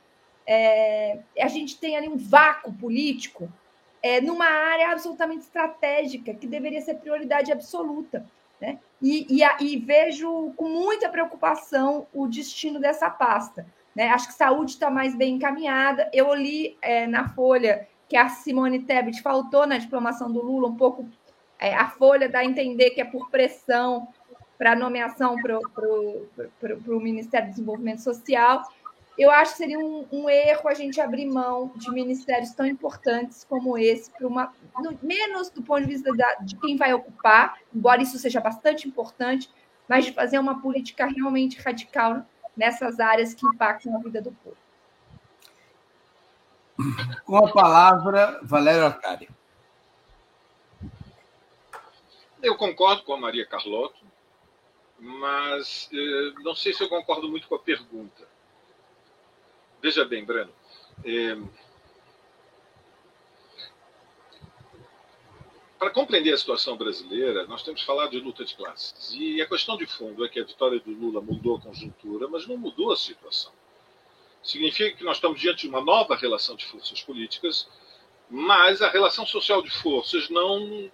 é, a gente tem ali um vácuo político é, numa área absolutamente estratégica, que deveria ser prioridade absoluta. Né? E, e, e vejo com muita preocupação o destino dessa pasta. Né? Acho que saúde está mais bem encaminhada. Eu li é, na Folha que a Simone Tebet faltou na diplomação do Lula um pouco. É, a Folha dá a entender que é por pressão para nomeação para o Ministério do Desenvolvimento Social. Eu acho que seria um, um, erro a gente abrir mão de ministérios tão importantes como esse, para uma no, menos do ponto de vista da, de quem vai ocupar, embora isso seja bastante importante, mas de fazer uma política realmente radical nessas áreas que impactam a vida do povo. Com a palavra, Valério Arcário. Eu concordo com a Maria Carlotto, mas eh, não sei se eu concordo muito com a pergunta. Veja bem, Breno. Eh, para compreender a situação brasileira, nós temos falar de luta de classes. E a questão de fundo é que a vitória do Lula mudou a conjuntura, mas não mudou a situação. Significa que nós estamos diante de uma nova relação de forças políticas, mas a relação social de forças não.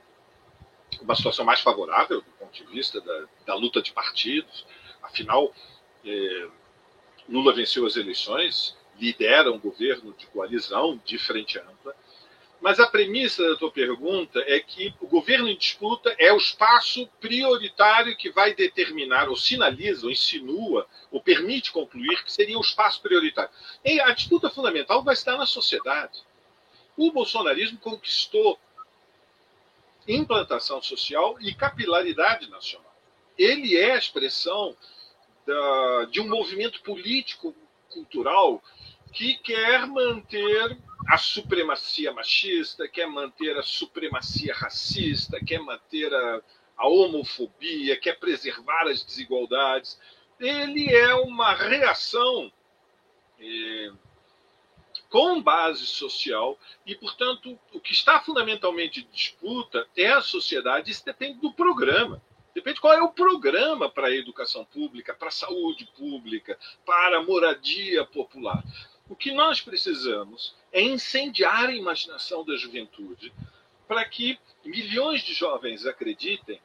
Uma situação mais favorável do ponto de vista da, da luta de partidos. Afinal, eh, Lula venceu as eleições, lidera um governo de coalizão de frente ampla mas a premissa da tua pergunta é que o governo em disputa é o espaço prioritário que vai determinar, ou sinaliza, ou insinua, ou permite concluir que seria o espaço prioritário. E a disputa fundamental vai estar na sociedade. O bolsonarismo conquistou implantação social e capilaridade nacional. Ele é a expressão da, de um movimento político, cultural, que quer manter a supremacia machista, quer manter a supremacia racista, quer manter a, a homofobia, quer preservar as desigualdades. Ele é uma reação é, com base social e, portanto, o que está fundamentalmente em disputa é a sociedade. Isso depende do programa. Depende qual é o programa para a educação pública, para a saúde pública, para a moradia popular. O que nós precisamos é incendiar a imaginação da juventude para que milhões de jovens acreditem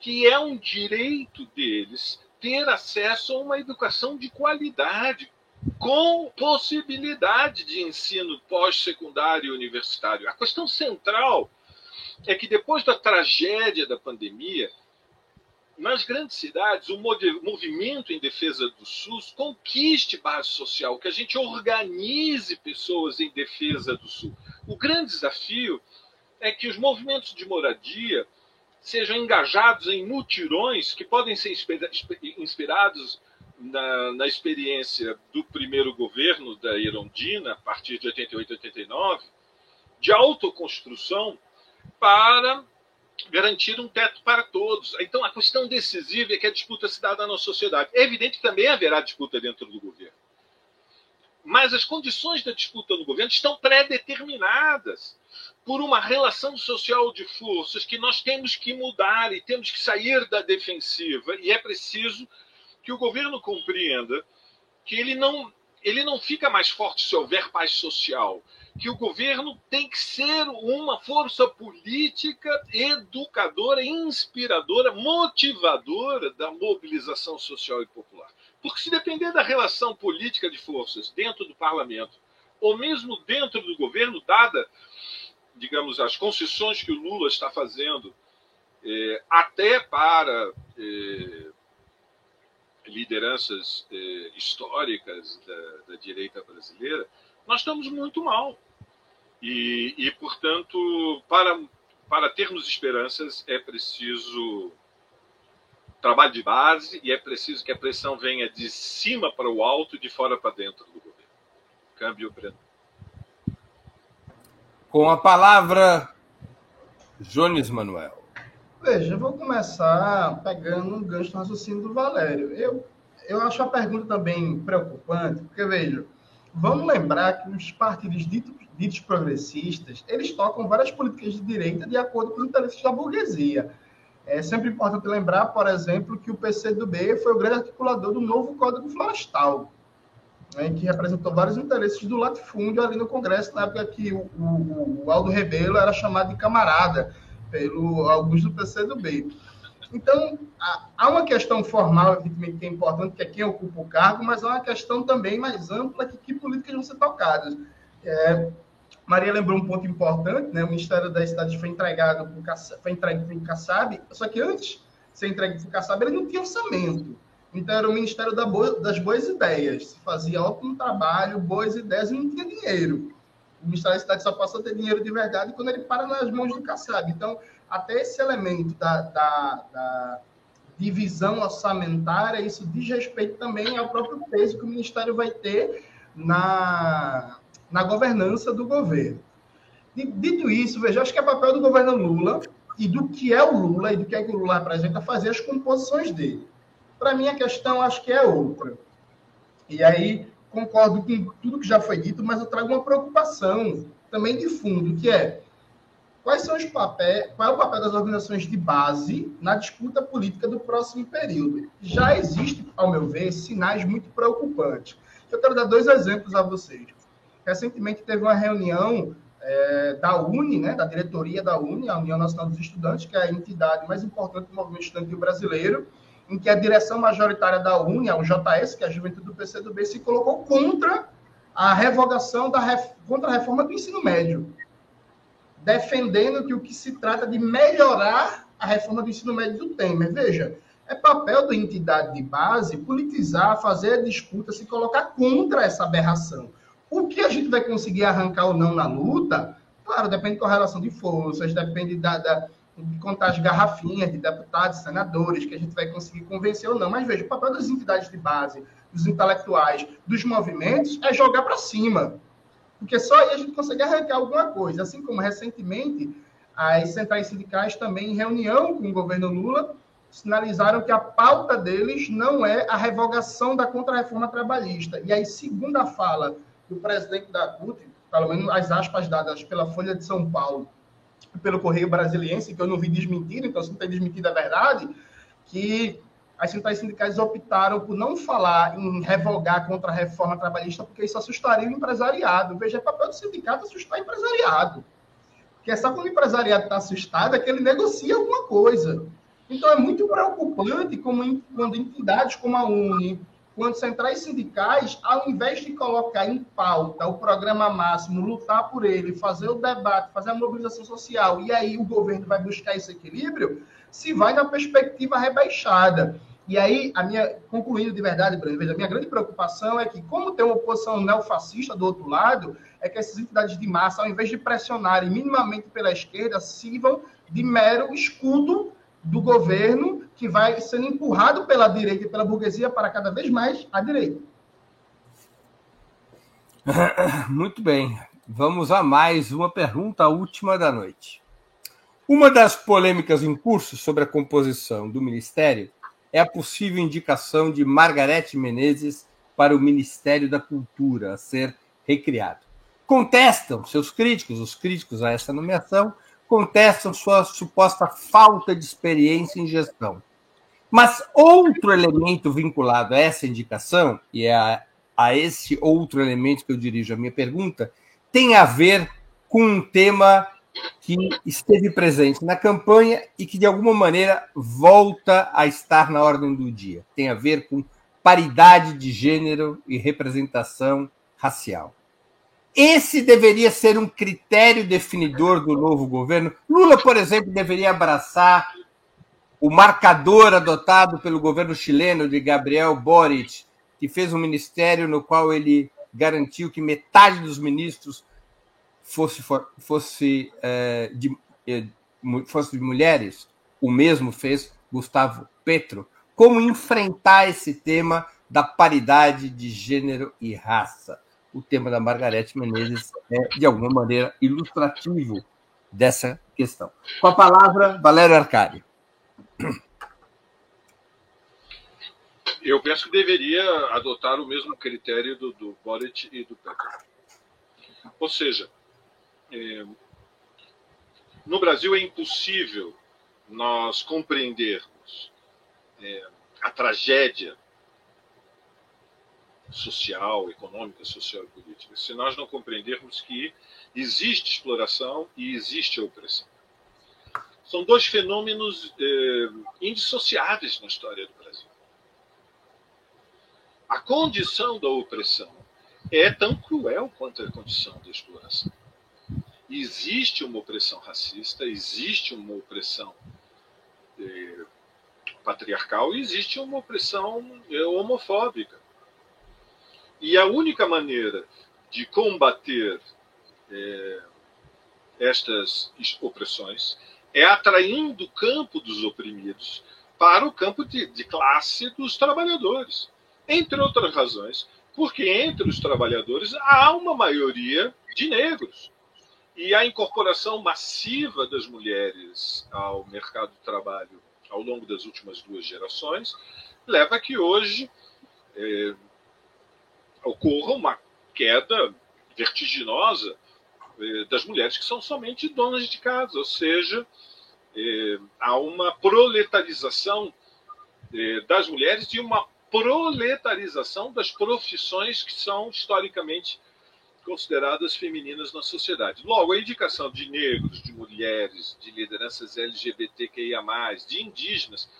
que é um direito deles ter acesso a uma educação de qualidade, com possibilidade de ensino pós-secundário e universitário. A questão central é que depois da tragédia da pandemia, nas grandes cidades, o movimento em defesa do SUS conquiste base social, que a gente organize pessoas em defesa do SUS. O grande desafio é que os movimentos de moradia sejam engajados em mutirões que podem ser inspirados na, na experiência do primeiro governo da Irondina, a partir de 88 e 89, de autoconstrução para garantir um teto para todos. Então, a questão decisiva é que a disputa se dá na sociedade. É evidente que também haverá disputa dentro do governo. Mas as condições da disputa no governo estão pré-determinadas por uma relação social de forças que nós temos que mudar e temos que sair da defensiva. E é preciso que o governo compreenda que ele não, ele não fica mais forte se houver paz social, que o governo tem que ser uma força política educadora, inspiradora, motivadora da mobilização social e popular. Porque se depender da relação política de forças dentro do parlamento, ou mesmo dentro do governo, dada digamos, as concessões que o Lula está fazendo, é, até para é, lideranças é, históricas da, da, direita brasileira, nós estamos muito mal. E, e, portanto, para, para termos esperanças, é preciso trabalho de base e é preciso que a pressão venha de cima para o alto e de fora para dentro do governo. Câmbio, Breno. Com a palavra, Jones Manuel. Veja, eu vou começar pegando um gancho no raciocínio do Valério. Eu, eu acho a pergunta também preocupante, porque, veja, vamos lembrar que os partidos ditos, ditos progressistas, eles tocam várias políticas de direita de acordo com os interesses da burguesia. É sempre importante lembrar, por exemplo, que o PCdoB foi o grande articulador do novo Código Florestal, né, que representou vários interesses do latifúndio ali no Congresso, na época que o, o, o Aldo Rebelo era chamado de camarada pelo alguns do PCdoB. Então, há uma questão formal, evidentemente, que é importante, que é quem ocupa o cargo, mas há uma questão também mais ampla, que que políticas vão ser tocadas. É, Maria lembrou um ponto importante, né? O Ministério das Cidades foi entregado foi entregue para o Kassab, só que antes de ser entregue para o Kassab, ele não tinha orçamento. Então era o Ministério das Boas Ideias. Se fazia ótimo trabalho, boas ideias e não tinha dinheiro. O Ministério da Cidade só passa a ter dinheiro de verdade quando ele para nas mãos do Kassab. Então, até esse elemento da, da, da divisão orçamentária, isso diz respeito também ao próprio peso que o Ministério vai ter na, na governança do governo. Dito isso, veja, acho que é papel do governo Lula e do que é o Lula e do que é que o Lula apresenta fazer as composições dele. Para mim, a questão acho que é outra. E aí, concordo com tudo que já foi dito, mas eu trago uma preocupação também de fundo, que é quais são os papéis, qual é o papel das organizações de base na disputa política do próximo período. Já existe, ao meu ver, sinais muito preocupantes. Eu quero dar dois exemplos a vocês. Recentemente teve uma reunião é, da UNE, né, da diretoria da UNE, a União Nacional dos Estudantes, que é a entidade mais importante do movimento estudantil brasileiro, em que a direção majoritária da UNE, o JS, que é a juventude do PCdoB, se colocou contra a revogação da contra a reforma do ensino médio, defendendo que o que se trata de melhorar a reforma do ensino médio do Temer. Veja, é papel da entidade de base politizar, fazer a disputa, se colocar contra essa aberração. O que a gente vai conseguir arrancar ou não na luta, claro, depende da relação de forças, depende da, da contar as garrafinhas de deputados, senadores, que a gente vai conseguir convencer ou não. Mas veja, o papel das entidades de base, dos intelectuais, dos movimentos, é jogar para cima. Porque só aí a gente consegue arrancar alguma coisa. Assim como recentemente as centrais sindicais também, em reunião com o governo Lula, sinalizaram que a pauta deles não é a revogação da contrarreforma trabalhista. E aí, segundo a fala do presidente da CUT, pelo menos as aspas dadas pela Folha de São Paulo, pelo Correio Brasiliense, que eu não vi desmentido, então se não tem desmentido a verdade, que as centrais sindicais optaram por não falar em revogar contra a reforma trabalhista, porque isso assustaria o empresariado. Veja, é papel do sindicato assustar o empresariado. Porque só quando o empresariado está assustado é que ele negocia alguma coisa. Então é muito preocupante como, quando entidades como a UNE, quando centrais sindicais, ao invés de colocar em pauta o programa máximo, lutar por ele, fazer o debate, fazer a mobilização social, e aí o governo vai buscar esse equilíbrio, se vai na perspectiva rebaixada. E aí, a minha, concluindo de verdade, Breno, a minha grande preocupação é que, como tem uma oposição neofascista do outro lado, é que essas entidades de massa, ao invés de pressionarem minimamente pela esquerda, sirvam de mero escudo do governo que vai sendo empurrado pela direita e pela burguesia para cada vez mais a direita. Muito bem. Vamos a mais uma pergunta, a última da noite. Uma das polêmicas em curso sobre a composição do ministério é a possível indicação de Margarete Menezes para o Ministério da Cultura a ser recriado. Contestam seus críticos, os críticos a essa nomeação, contestam sua suposta falta de experiência em gestão. Mas outro elemento vinculado a essa indicação, e é a, a esse outro elemento que eu dirijo a minha pergunta, tem a ver com um tema que esteve presente na campanha e que, de alguma maneira, volta a estar na ordem do dia. Tem a ver com paridade de gênero e representação racial. Esse deveria ser um critério definidor do novo governo. Lula, por exemplo, deveria abraçar o marcador adotado pelo governo chileno de Gabriel Boric, que fez um ministério no qual ele garantiu que metade dos ministros fosse, fosse, é, de, é, fosse de mulheres. O mesmo fez Gustavo Petro. Como enfrentar esse tema da paridade de gênero e raça? O tema da Margarete Menezes é, de alguma maneira, ilustrativo dessa questão. Com a palavra, Valério Arcádio. Eu penso que deveria adotar o mesmo critério do, do e do Petro. Ou seja, é, no Brasil é impossível nós compreendermos é, a tragédia social, econômica, social e política, se nós não compreendermos que existe exploração e existe opressão. São dois fenômenos eh, indissociáveis na história do Brasil. A condição da opressão é tão cruel quanto a condição da exploração. Existe uma opressão racista, existe uma opressão eh, patriarcal e existe uma opressão eh, homofóbica. E a única maneira de combater é, estas opressões é atraindo o campo dos oprimidos para o campo de, de classe dos trabalhadores. Entre outras razões, porque entre os trabalhadores há uma maioria de negros. E a incorporação massiva das mulheres ao mercado de trabalho ao longo das últimas duas gerações leva a que hoje é, ocorra uma queda vertiginosa eh, das mulheres que são somente donas de casa, ou seja, eh, há uma proletarização eh, das mulheres e uma proletarização das profissões que são historicamente consideradas femininas na sociedade. Logo, a indicação de negros, de mulheres, de lideranças LGBTQIA, de indígenas,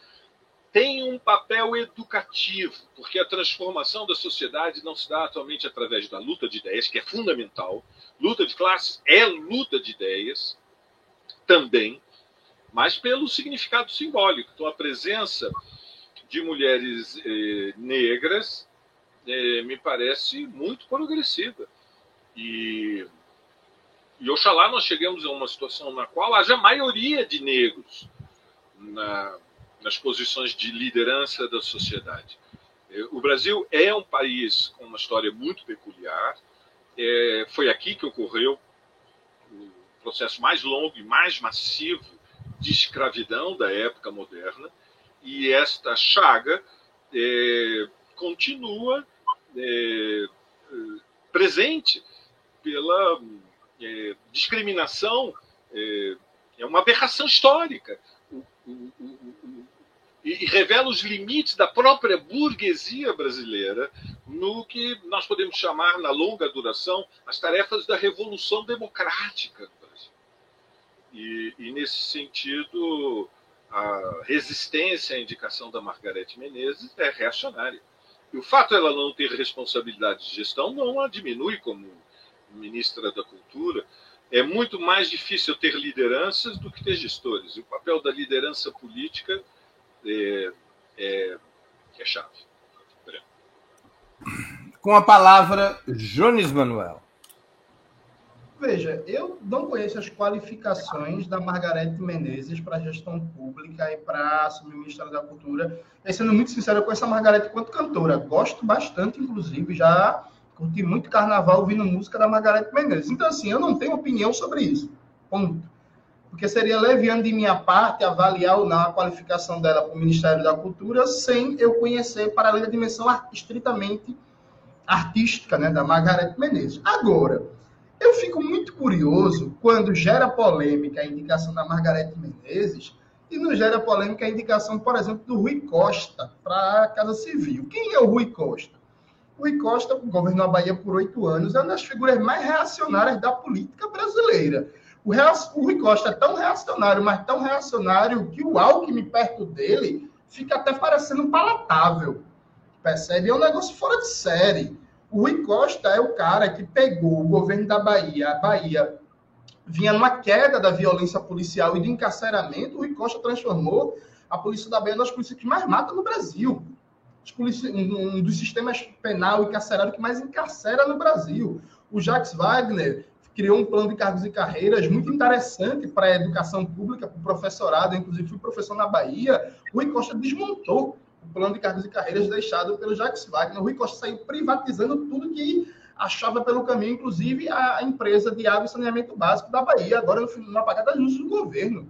tem um papel educativo, porque a transformação da sociedade não se dá atualmente através da luta de ideias, que é fundamental. Luta de classes é luta de ideias também, mas pelo significado simbólico. Então, a presença de mulheres eh, negras eh, me parece muito progressiva. E, e oxalá nós cheguemos a uma situação na qual haja maioria de negros na, nas posições de liderança da sociedade. É, o Brasil é um país com uma história muito peculiar. É, foi aqui que ocorreu o processo mais longo e mais massivo de escravidão da época moderna. E esta chaga é, continua é, presente pela é, discriminação. É, é uma aberração histórica. O, o, e, revela os limites da própria burguesia brasileira no que nós podemos chamar, na longa duração, as tarefas da revolução democrática no Brasil. E, e nesse sentido, a resistência à indicação da Margarete Menezes é reacionária. E o fato ela não ter responsabilidade de gestão não a diminui como ministra da Cultura. É muito mais difícil ter lideranças do que ter gestores. E o papel da liderança política é, é, é chave. Com a palavra, Jones Manuel. Veja, eu não conheço as qualificações da Margarete Menezes para gestão pública e para assumir o Ministério da Cultura. E sendo muito sincero, eu conheço a Margarete quanto cantora. Gosto bastante, inclusive, já curti muito carnaval ouvindo música da Margarete Menezes. Então, assim, eu não tenho opinião sobre isso. Ponto. Porque seria leviano de minha parte avaliar ou não a qualificação dela para o Ministério da Cultura sem eu conhecer, para além da dimensão estritamente artística né, da Margarete Menezes. Agora, eu fico muito curioso quando gera polêmica a indicação da Margarete Menezes e não gera polêmica a indicação, por exemplo, do Rui Costa para a Casa Civil. Quem é o Rui Costa? O Rui Costa governou a Bahia por oito anos, é uma das figuras mais reacionárias da política brasileira. O, o Rui Costa é tão reacionário, mas tão reacionário que o Alckmin perto dele fica até parecendo palatável. Percebe? É um negócio fora de série. O Rui Costa é o cara que pegou o governo da Bahia, a Bahia vinha numa queda da violência policial e do encarceramento, o Rui Costa transformou a polícia da Bahia nas polícias que mais matam no Brasil um dos sistemas penal e carcerário que mais encarcera no Brasil. O Jacques Wagner criou um plano de cargos e carreiras muito interessante para a educação pública, para o professorado, inclusive fui professor na Bahia. Rui Costa desmontou o plano de cargos e carreiras deixado pelo Jacques Wagner. Rui Costa saiu privatizando tudo que achava pelo caminho, inclusive a empresa de água e saneamento básico da Bahia, agora no, no apagada justa do governo.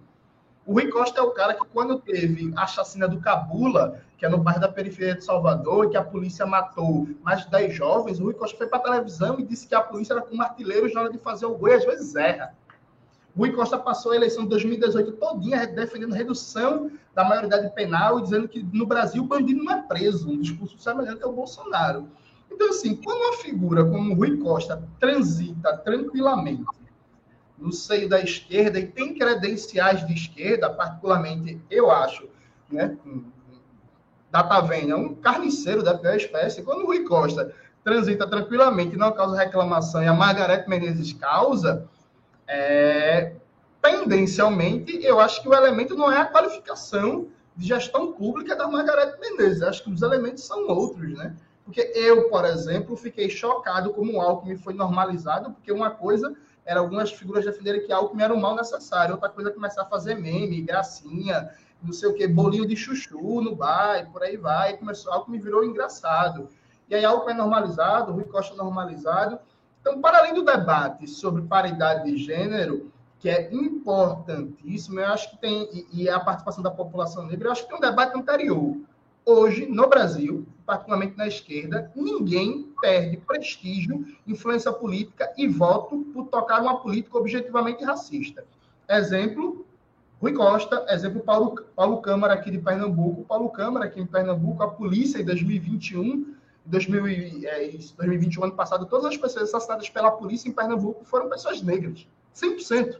O Rui Costa é o cara que, quando teve a chacina do Cabula, que é no bairro da periferia de Salvador, e que a polícia matou mais de 10 jovens, o Rui Costa foi para a televisão e disse que a polícia era como artilheiros na hora de fazer o gol e às vezes erra. O Rui Costa passou a eleição de 2018 todinha defendendo redução da maioridade penal e dizendo que no Brasil o bandido não é preso, um discurso semelhante ao Bolsonaro. Então, assim, quando uma figura como o Rui Costa transita tranquilamente no seio da esquerda e tem credenciais de esquerda, particularmente, eu acho, né? Data Venha, um carniceiro da pior espécie. Quando o Rui Costa transita tranquilamente, não causa reclamação, e a Margarete Menezes causa, é, tendencialmente, eu acho que o elemento não é a qualificação de gestão pública da Margarete Menezes. Acho que os elementos são outros, né? Porque eu, por exemplo, fiquei chocado como o Alckmin foi normalizado, porque uma coisa era algumas figuras defenderem que Alckmin era um mal necessário, outra coisa é começar a fazer meme, gracinha, não sei o que, bolinho de chuchu no bar, e por aí vai, e começou, Alckmin virou engraçado. E aí Alckmin é normalizado, Rui Costa normalizado. Então, para além do debate sobre paridade de gênero, que é importantíssimo, eu acho que tem, e, e a participação da população negra, eu acho que tem um debate anterior. Hoje, no Brasil, particularmente na esquerda, ninguém perde prestígio, influência política e voto por tocar uma política objetivamente racista. Exemplo, Rui Costa, exemplo, Paulo, Paulo Câmara aqui de Pernambuco. Paulo Câmara aqui em Pernambuco, a polícia em 2021, 2000, é, 2021, ano passado, todas as pessoas assassinadas pela polícia em Pernambuco foram pessoas negras, 100%.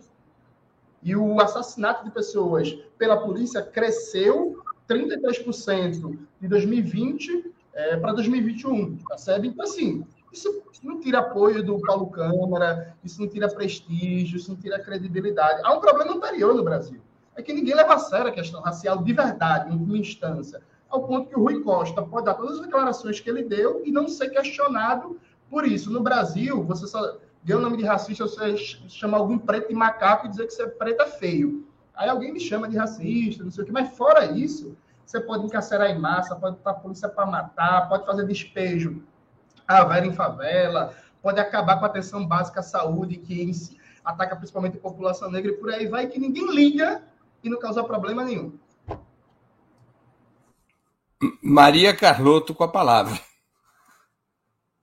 E o assassinato de pessoas pela polícia cresceu 33% de 2020 é, para 2021, percebe? Então, assim, isso não tira apoio do Paulo Câmara, isso não tira prestígio, isso não tira credibilidade. Há um problema anterior no Brasil. É que ninguém leva a sério a questão racial de verdade, em uma instância. Ao ponto que o Rui Costa pode dar todas as declarações que ele deu e não ser questionado por isso. No Brasil, você só deu o nome de racista, você chama algum preto de macaco e dizer que você é preto é feio. Aí alguém me chama de racista, não sei o quê. Mas fora isso, você pode encarcerar em massa, pode botar a polícia para matar, pode fazer despejo a vera em favela, pode acabar com a atenção básica à saúde, que ataca principalmente a população negra e por aí vai, que ninguém liga e não causa problema nenhum. Maria Carlotto com a palavra.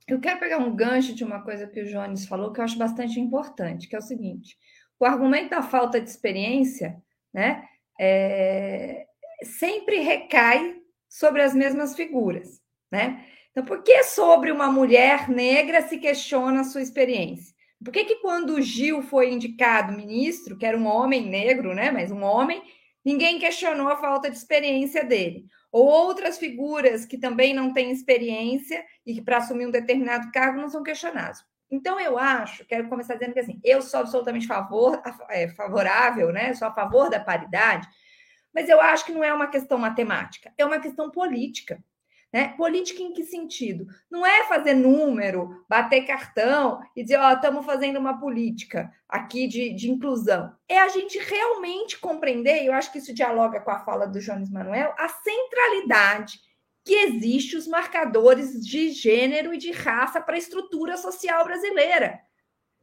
Eu quero pegar um gancho de uma coisa que o Jones falou que eu acho bastante importante, que é o seguinte: o argumento da falta de experiência, né, é, sempre recai sobre as mesmas figuras, né? Então, por que sobre uma mulher negra se questiona a sua experiência? Por que, que quando o Gil foi indicado ministro, que era um homem negro, né? Mas um homem, ninguém questionou a falta de experiência dele. Ou outras figuras que também não têm experiência e que para assumir um determinado cargo não são questionados. Então, eu acho, quero começar dizendo que assim, eu sou absolutamente favor, é, favorável, né? Sou a favor da paridade, mas eu acho que não é uma questão matemática, é uma questão política. Né? Política em que sentido? Não é fazer número, bater cartão e dizer, ó, oh, estamos fazendo uma política aqui de, de inclusão. É a gente realmente compreender, e eu acho que isso dialoga com a fala do Jones Manuel, a centralidade que existe os marcadores de gênero e de raça para a estrutura social brasileira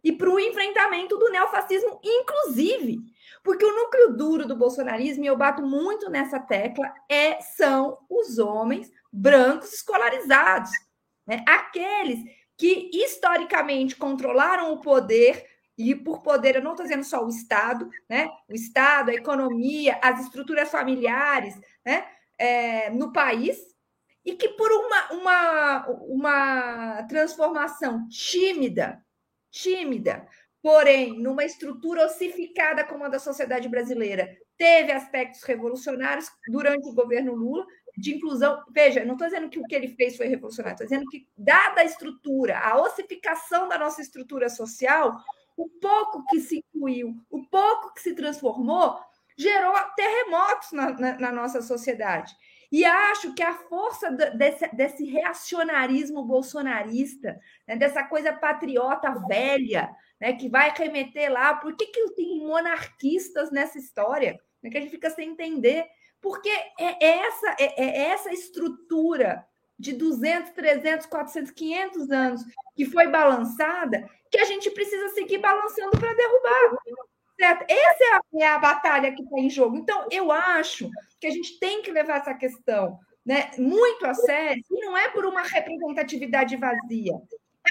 e para o enfrentamento do neofascismo, inclusive. Porque o núcleo duro do bolsonarismo, e eu bato muito nessa tecla, é, são os homens brancos escolarizados, né? aqueles que historicamente controlaram o poder, e por poder, eu não estou dizendo só o Estado, né? o Estado, a economia, as estruturas familiares né? É, no país, e que por uma, uma, uma transformação tímida, tímida, porém, numa estrutura ossificada como a da sociedade brasileira, teve aspectos revolucionários durante o governo Lula, de inclusão. Veja, não estou dizendo que o que ele fez foi revolucionário, estou dizendo que, dada a estrutura, a ossificação da nossa estrutura social, o pouco que se incluiu, o pouco que se transformou, gerou terremotos na, na, na nossa sociedade. E acho que a força desse, desse reacionarismo bolsonarista, né, dessa coisa patriota velha, né, que vai remeter lá, por que, que tem monarquistas nessa história? Né, que a gente fica sem entender. Porque é essa, é, é essa estrutura de 200, 300, 400, 500 anos que foi balançada que a gente precisa seguir balançando para derrubar. Certo? Essa é a, é a batalha que está em jogo. Então, eu acho que a gente tem que levar essa questão né, muito a sério, e não é por uma representatividade vazia,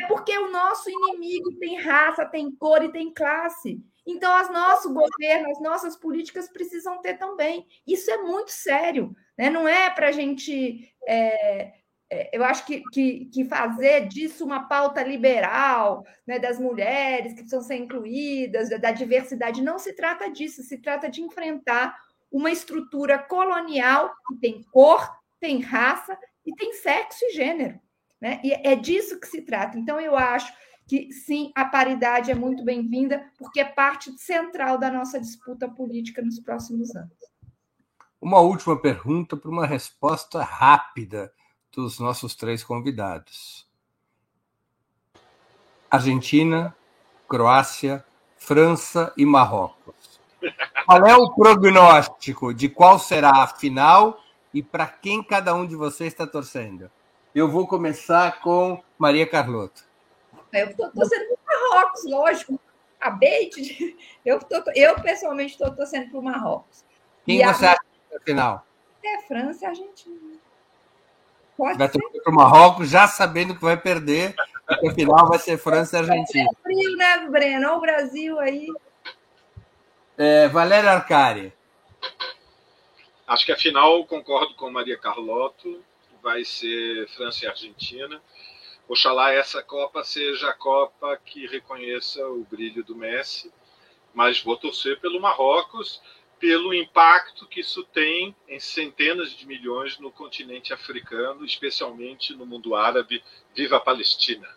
é porque o nosso inimigo tem raça, tem cor e tem classe. Então, as nosso governo, as nossas políticas precisam ter também. Isso é muito sério, né? não é para a gente. É, é, eu acho que, que, que, fazer disso uma pauta liberal, né, das mulheres que precisam ser incluídas, da, da diversidade, não se trata disso, se trata de enfrentar uma estrutura colonial que tem cor, tem raça e tem sexo e gênero. Né? E é disso que se trata. Então, eu acho que sim, a paridade é muito bem-vinda, porque é parte central da nossa disputa política nos próximos anos. Uma última pergunta para uma resposta rápida dos nossos três convidados: Argentina, Croácia, França e Marrocos. Qual é o prognóstico de qual será a final e para quem cada um de vocês está torcendo? Eu vou começar com Maria Carlota. Eu estou torcendo para o Marrocos, lógico. Acabei de. Eu, tô, eu pessoalmente estou torcendo para o Marrocos. Quem e você a... acha no final? É França e Argentina. Pode vai torcer para o Marrocos já sabendo que vai perder, e o final vai ser França e Argentina. É frio, né, Breno? Olha o Brasil aí. É, Valéria Arcari. Acho que a final, concordo com Maria Carlotto, vai ser França e Argentina. Oxalá essa Copa seja a Copa que reconheça o brilho do Messi, mas vou torcer pelo Marrocos, pelo impacto que isso tem em centenas de milhões no continente africano, especialmente no mundo árabe. Viva a Palestina!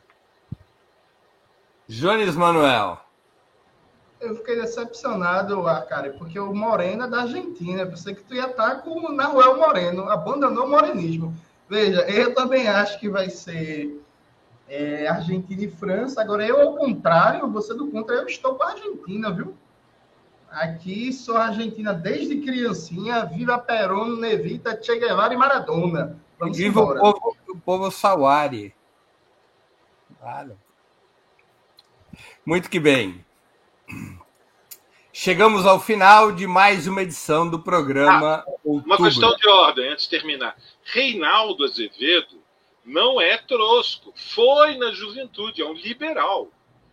Jones Manuel. Eu fiquei decepcionado, Arcari, porque o Moreno é da Argentina. Eu pensei que tu ia estar com o Nahuel Moreno, abandonou o morenismo. Veja, eu também acho que vai ser é, Argentina e França. Agora, eu, ao contrário, você do contra, eu estou com a Argentina, viu? Aqui sou Argentina desde criancinha. Viva Perón, Nevita, Che Guevara e Maradona. Vamos Viva embora. o povo, o povo Sawari. Claro. Muito que bem. Chegamos ao final de mais uma edição do programa. Ah, uma questão de ordem, antes de terminar. Reinaldo Azevedo não é trosco. Foi na juventude, é um liberal.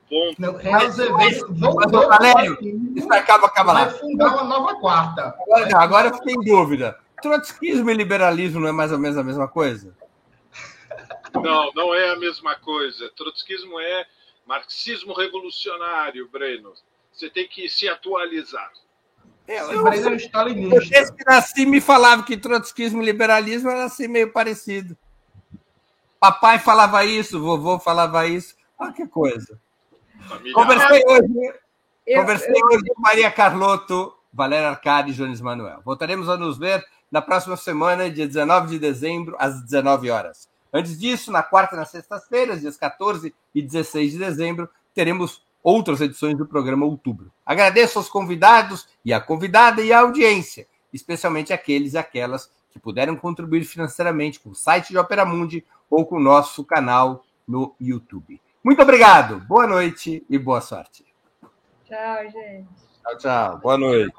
Ponto. Não, Reinaldo Azevedo voltou. Valério, isso acaba, acaba lá. Vai fundar uma nova quarta. Agora, agora eu fiquei em dúvida. trotskismo e liberalismo não é mais ou menos a mesma coisa? Não, não é a mesma coisa. Trotskismo é marxismo revolucionário, Breno. Você tem que se atualizar. Eu, eu, é stalinista. Desde que nasci me falava que trotskismo e liberalismo era assim meio parecido. Papai falava isso, vovô falava isso. Olha que coisa. Família. Conversei hoje, eu, conversei eu... hoje com Maria Carlotto, Valéria Arcade e Jones Manuel. Voltaremos a nos ver na próxima semana, dia 19 de dezembro, às 19 horas. Antes disso, na quarta e na sexta-feira, dias 14 e 16 de dezembro, teremos outras edições do programa Outubro. Agradeço aos convidados e à convidada e à audiência, especialmente aqueles e aquelas que puderam contribuir financeiramente com o site de Opera Mundi ou com o nosso canal no YouTube. Muito obrigado, boa noite e boa sorte. Tchau, gente. Tchau, tchau. Boa noite.